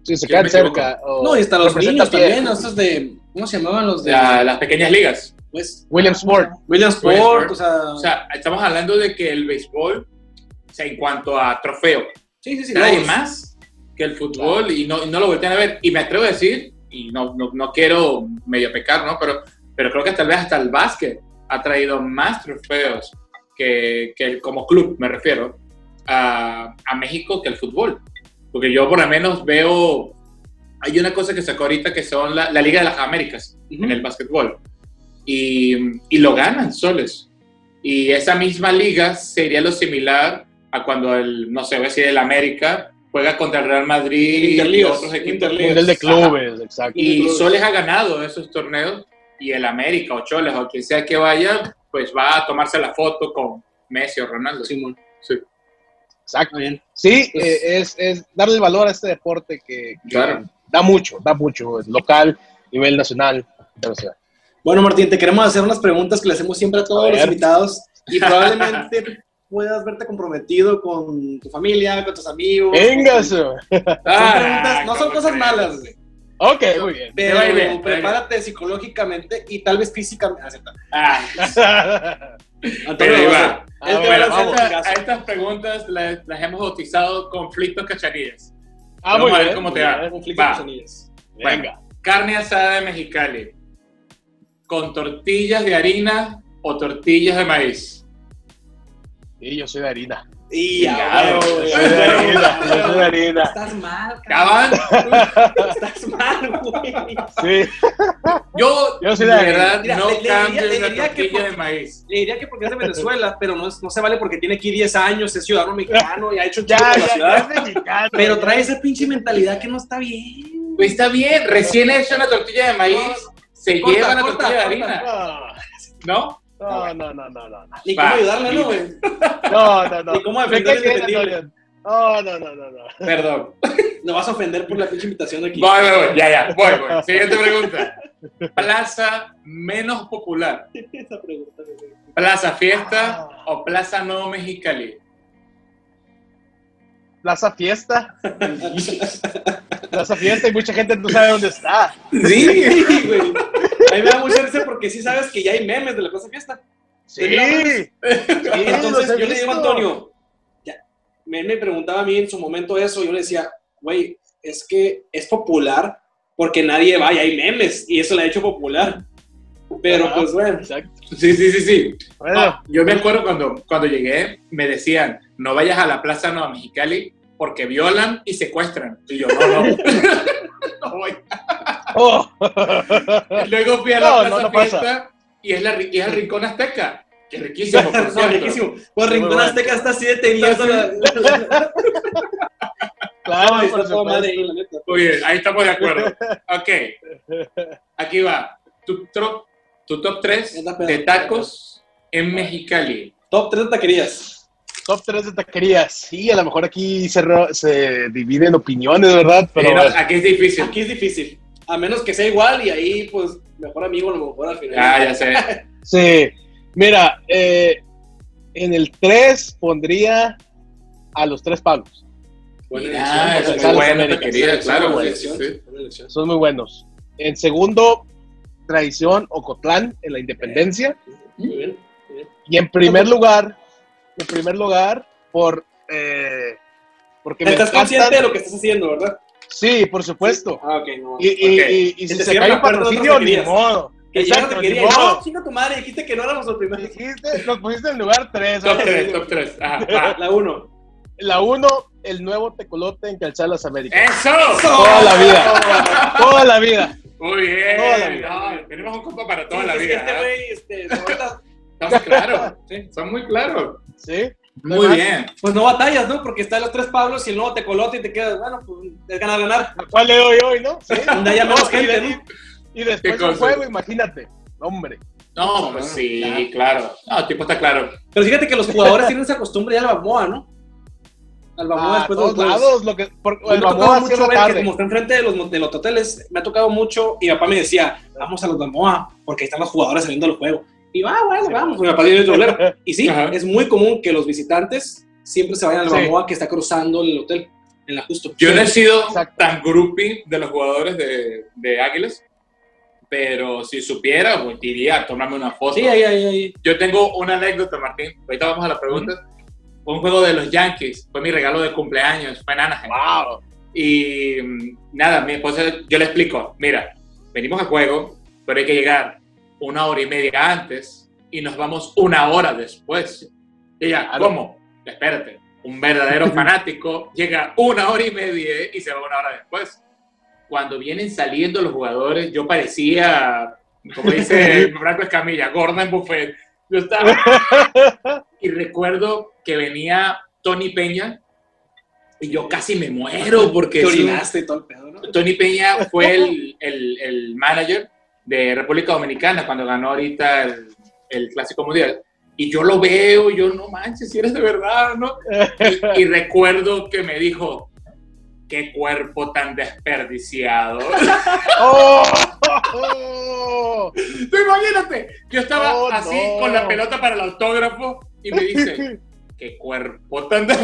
S3: Sí, se quedan cerca. o
S1: No, y hasta los niños también, estos de. ¿Cómo se llamaban los de.?
S2: La- las pequeñas ligas.
S1: Pues,
S3: William Sport.
S1: William Sport,
S2: Sport.
S1: o sea.
S2: O sea, estamos hablando de que el béisbol, o sea, en cuanto a trofeo,
S1: sí, sí, sí.
S2: nadie más que el fútbol y, no, y no lo voltean a ver. Y me atrevo a decir, y no, no, no quiero medio pecar, ¿no? Pero, pero creo que tal vez hasta el básquet ha traído más trofeos que, que como club, me refiero, a, a México que el fútbol. Porque yo por lo menos veo, hay una cosa que sacó ahorita que son la, la Liga de las Américas
S1: Ujú.
S2: en el básquetbol. Y, y lo ganan soles. Y esa misma liga sería lo similar a cuando el, no sé, voy a decir el América juega contra el Real Madrid y
S1: Interligas,
S2: otros equipos.
S3: Mundial de
S2: Ajá.
S3: clubes, exacto.
S2: Y Soles ha ganado esos torneos y el América o Choles o quien sea que vaya, pues va a tomarse la foto con Messi o Ronaldo.
S1: Simón.
S2: Sí.
S3: Exacto.
S1: Bien.
S3: Sí,
S1: Pues-
S3: eh, es, es darle el valor a este deporte que, que
S2: Claro.
S3: da mucho, da mucho, es local, nivel nacional, internacional.
S1: Bueno, Martín, te queremos hacer unas preguntas que le hacemos siempre a todos
S3: A
S1: los invitados y probablemente puedas verte comprometido con tu familia, con tus amigos.
S3: Venga,
S1: Son preguntas, no son
S2: ¿cómo
S1: cosas malas, güey.
S3: Ok, muy bien.
S1: Pero
S2: a ir bien,
S1: prepárate psicológicamente y tal vez físicamente. Acepta.
S2: Ah,
S1: Antonio,
S2: Pero ahí va.
S3: Ah,
S1: a
S3: bueno,
S1: un
S2: Esta-
S1: chingazo.
S2: a estas preguntas las, las hemos bautizado conflictos cachanillas.
S3: Ah,
S2: Vamos
S3: muy
S2: a ver
S3: bien.
S2: cómo te
S3: muy
S2: va.
S3: bien.
S1: Conflicto de
S2: Va.
S1: personillas.
S3: Venga.
S2: Carne asada de Mexicali. ¿Con tortillas de harina o tortillas de maíz?
S3: Sí, yo soy de harina.
S1: Y güey.
S3: Yo soy de harina. Yo soy de harina.
S1: Estás mal, cabrón. Estás mal, güey.
S3: Sí.
S2: Yo,
S3: Yo soy
S2: de verdad
S1: Mira,
S2: no
S1: le- le
S2: cambio
S1: diría- le diría que
S2: tortilla
S1: por-
S2: de maíz.
S1: Le diría que porque es de Venezuela, pero no, es- no se vale porque tiene aquí 10 años, es ciudadano mexicano y ha hecho un
S3: Ya,
S1: la ciudad.
S3: ya es mexicano.
S1: Pero trae esa pinche mentalidad que no está bien.
S2: Pues está bien, recién hecha una tortilla de maíz, se
S1: Corta,
S2: lleva la
S1: corta,
S2: tortilla de harina,
S3: No,
S2: ¿no?
S3: no, no, no, no, no.
S1: Ni
S2: Va.
S1: cómo ayudarle, ¿no, güey?
S3: No, no, no.
S1: Ni cómo defender el indefendible.
S3: No, no, no, no, no.
S2: Perdón.
S1: Lo vas a ofender por la pinche invitación de aquí.
S2: Voy, voy, voy, ya, ya, voy, voy. Siguiente pregunta. Plaza menos popular.
S1: Esa pregunta, güey.
S2: ¿Plaza Fiesta
S3: Ah.
S2: o Plaza Nuevo Mexicali?
S3: Plaza Fiesta. Plaza Fiesta y mucha gente no sabe dónde está.
S1: Sí, güey. A mí me da mucha risa porque sí sabes que ya hay memes de la Plaza Fiesta.
S3: Sí. sí
S1: Entonces yo le digo a. Antonio, ya, me, me preguntaba a mí en su momento eso, yo le decía, güey, es que es popular porque nadie va y hay memes y eso le ha hecho popular. Pero
S3: Ajá.
S1: pues bueno,
S3: Exacto.
S2: Sí, sí, sí, sí.
S3: Bueno,
S2: No, yo me acuerdo cuando, cuando llegué, me decían, no vayas a la Plaza Nueva Mexicali porque violan y secuestran. Y yo, no, no. no voy.
S3: Oh.
S2: Luego fui a la
S3: No,
S2: Plaza
S3: no, no pasa.
S2: Fiesta y es, la, y es el Rincón Azteca. Que riquísimo, por
S1: no,
S2: cierto.
S1: riquísimo. Pues Rincón
S3: bueno.
S1: Azteca está así deteniendo la...
S3: claro,
S1: Ay,
S3: por
S1: está todo madre ahí, la neta.
S2: Muy bien, ahí estamos de acuerdo. Ok, aquí va. Tu, tro- tu top 3
S1: Es la pedo.
S2: de tacos en Mexicali.
S1: Top 3 de taquerías.
S3: Top 3 de taquerías. Sí, a lo mejor aquí se, se dividen opiniones, ¿verdad? Pero
S2: no, aquí es difícil.
S1: Aquí es difícil. A menos que sea igual y ahí, pues, mejor amigo, a lo mejor al final.
S2: Ah, ya sé.
S3: sí. Mira, eh, en el 3 pondría a los tres Pablos.
S1: Buena
S2: Ah,
S1: elección,
S2: es
S1: buena
S3: América.
S2: claro.
S1: buena elección,
S2: sí,
S1: buena.
S3: Son muy buenos. En segundo, Tradición Ocotlán en la Independencia.
S1: Muy bien, muy bien.
S3: Y en primer lugar, en primer lugar, por eh, porque me
S1: Estás
S3: encantan-
S1: consciente de lo que estás haciendo, ¿verdad?
S3: Sí, por supuesto.
S1: Ah, ok, no.
S3: Y, y-
S2: Ok.
S3: y- y
S1: Que
S3: si
S1: te
S3: se
S1: cierran
S3: cae
S1: de
S3: patrocinio, ni modo.
S1: que ya no
S3: Exacto,
S1: te
S3: ni
S1: quería. No, chinga tu madre, dijiste que no éramos los primeros.
S3: Dijiste, nos pusiste en lugar 3.
S2: Top 3, top 3. Ajá, va.
S1: La 1.
S3: La 1, el nuevo tecolote en Calzada Las Américas.
S2: ¡Eso!
S3: Toda la vida. Toda la vida.
S2: Muy bien.
S3: Toda la vida.
S2: No, tenemos un compa para toda la vida.
S1: Este
S2: ¿eh?
S1: güey, este, ahorita,
S2: Estamos claros. Sí, son muy claros.
S3: ¿Sí?
S2: Muy bien.
S1: pues no batallas, ¿no? Porque están los tres Pablos y el nuevo tecolote y te quedas, bueno, pues es ganar, ganar.
S3: ¿A cuál le doy hoy, no? Sí.
S1: Donde haya menos gente.
S3: Y después
S2: ¿Qué
S3: del
S2: cosa?
S3: juego, imagínate. Hombre.
S2: No, pues sí, claro. No, el tipo está claro.
S1: Pero fíjate que los jugadores tienen esa costumbre ya al Balboa, ¿no? Al Balboa
S3: A
S1: después de los
S3: lados. Lo que, por,
S1: Me
S3: el
S1: ha tocado
S3: Balboa
S1: mucho ver que como está enfrente de los, de los hoteles, me ha tocado mucho y mi papá me decía, vamos a los Balboa porque ahí están los jugadores saliendo del juego. Y va, bueno,
S3: Sí.
S1: vamos, papá tiene el doblero. Y sí,
S2: Ajá.
S1: es muy común que los visitantes siempre se vayan al
S3: Sí.
S1: Balboa que está cruzando el hotel en la justo.
S2: Yo no he sido
S3: Exacto.
S2: tan groupie de los jugadores de, de Águilas, pero si supiera, pues iría a tomarme una foto.
S1: Sí, ahí, ahí, ahí.
S2: Yo tengo una anécdota, Martín. Ahorita vamos a la pregunta. Fue un juego de los Yankees. Fue mi regalo de cumpleaños. Fue en Anaheim.
S3: Wow.
S2: Y mm, nada, mi esposa, yo le explico, mira, venimos a juego, pero hay que llegar una hora y media antes y nos vamos una hora después. Y ella. ¿cómo? Espérate, un verdadero fanático llega una hora y media y se va una hora después. Cuando vienen saliendo los jugadores, yo parecía, como dice Franco Escamilla, gorda en buffet. Yo estaba... Y recuerdo que venía Tony Peña y yo casi me muero porque
S1: Te
S2: es un-
S1: orinaste y todo el pedo, ¿no?
S2: Tony Peña fue el, el, el manager de República Dominicana cuando ganó ahorita el, el Clásico Mundial. Y yo lo veo, y yo no manches, si eres de verdad, ¿no? Y, y recuerdo que me dijo, qué cuerpo tan desperdiciado.
S3: ¡Oh!
S2: Tú imagínate, yo estaba
S3: Oh,
S2: así
S3: no.
S2: con la pelota para el autógrafo y me dice, qué cuerpo tan de...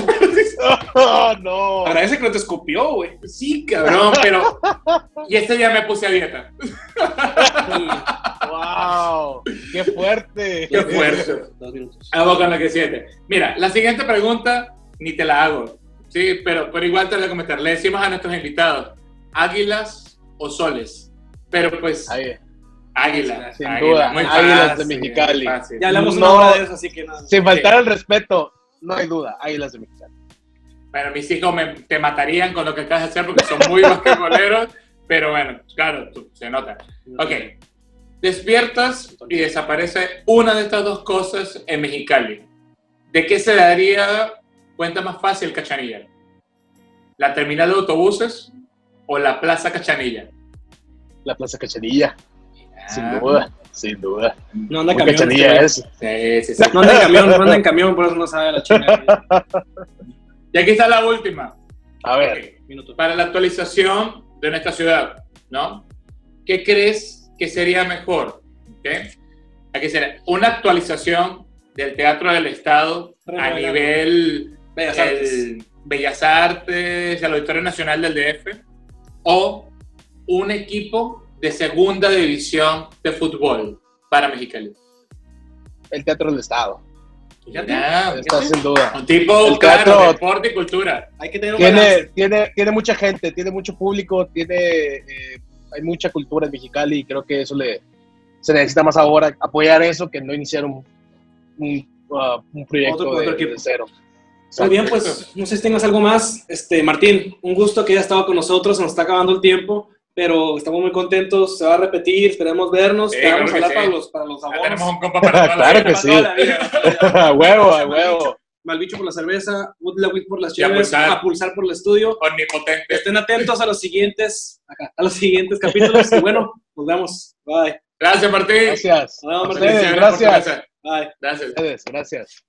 S3: Oh, no.
S1: Agradece que no te escupió, güey.
S2: Sí, cabrón, pero... Y ese día me puse a dieta.
S3: Wow. Qué fuerte.
S2: Qué fuerte.
S1: Dos minutos.
S2: Hago con lo que siente. Mira, la siguiente pregunta ni te la hago. Sí, pero, pero igual te voy a comentar. Le decimos a nuestros invitados, ¿águilas o soles? Pero pues,
S3: Ahí,
S2: águila.
S3: sin
S2: águila.
S3: duda,
S2: Muy
S3: águilas de Mexicali.
S2: fácil.
S1: Ya hablamos
S3: No.
S1: una hora de eso, así que nada.
S3: sin faltar el respeto, no hay duda. Águilas de Mexicali.
S2: Bueno, mis hijos me, te matarían con lo que acabas de hacer porque son muy basquetboleros, pero bueno, claro, tú- se nota. Ok, despiertas y desaparece una de estas dos cosas en Mexicali. ¿De qué se daría cuenta más fácil Cachanilla? ¿La terminal de autobuses o la Plaza Cachanilla?
S3: La Plaza Cachanilla, sin
S2: Ah,
S3: duda. Sin duda.
S1: No anda en camión.
S3: Cachanilla
S1: este
S3: es.
S2: Sí, sí, sí.
S1: No anda en camión, no anda en camión, por eso no sabe la chingada.
S2: Y aquí está la última.
S3: A ver,
S2: Ok.
S1: Minuto.
S2: para la actualización de nuestra ciudad, ¿no? ¿Qué crees que sería mejor? ¿Ok? Aquí sería una actualización del Teatro del Estado a nivel
S1: Bellas Artes.
S2: el Bellas Artes, el Auditorio Nacional del DF, o un equipo de segunda división de fútbol para Mexicali.
S3: el Teatro del Estado.
S1: Fíjate.
S2: Ya,
S3: Está sin duda.
S2: un tipo,
S3: El
S2: claro,
S3: teatro-
S2: deporte y cultura.
S1: Hay que tener un
S3: Tiene, tiene, tiene mucha gente, tiene mucho público, tiene, eh, hay mucha cultura en Mexicali y creo que eso le se necesita más ahora, apoyar eso que no iniciar un, un, uh, un proyecto
S1: Otro-
S3: de, de cero.
S1: Muy bien, pues no sé si tengas algo más. Este, Martín, un gusto que hayas estado con nosotros. Se nos está acabando el tiempo, pero estamos muy contentos. Se va a repetir, esperemos vernos.
S2: Sí,
S1: Te vamos
S2: claro
S1: a
S2: que
S1: hablar
S2: sí.
S1: para los, para los
S2: Ya
S1: abonos.
S2: tenemos un compa para toda la
S3: Claro
S2: vida.
S3: que sí.
S1: toda la vida.
S3: a huevo, a huevo.
S1: Malbicho por la cerveza, Woodlawit por las
S2: Y a pulsar.
S1: a pulsar por el estudio.
S2: Omnipotente.
S1: Estén atentos a los siguientes, acá, a los siguientes capítulos. Y bueno, nos vemos. Bye.
S2: Gracias, Martín.
S3: Gracias.
S1: Nos vemos, Martín.
S3: ustedes, gracias.
S1: Bye.
S2: Gracias.
S3: Ustedes, gracias.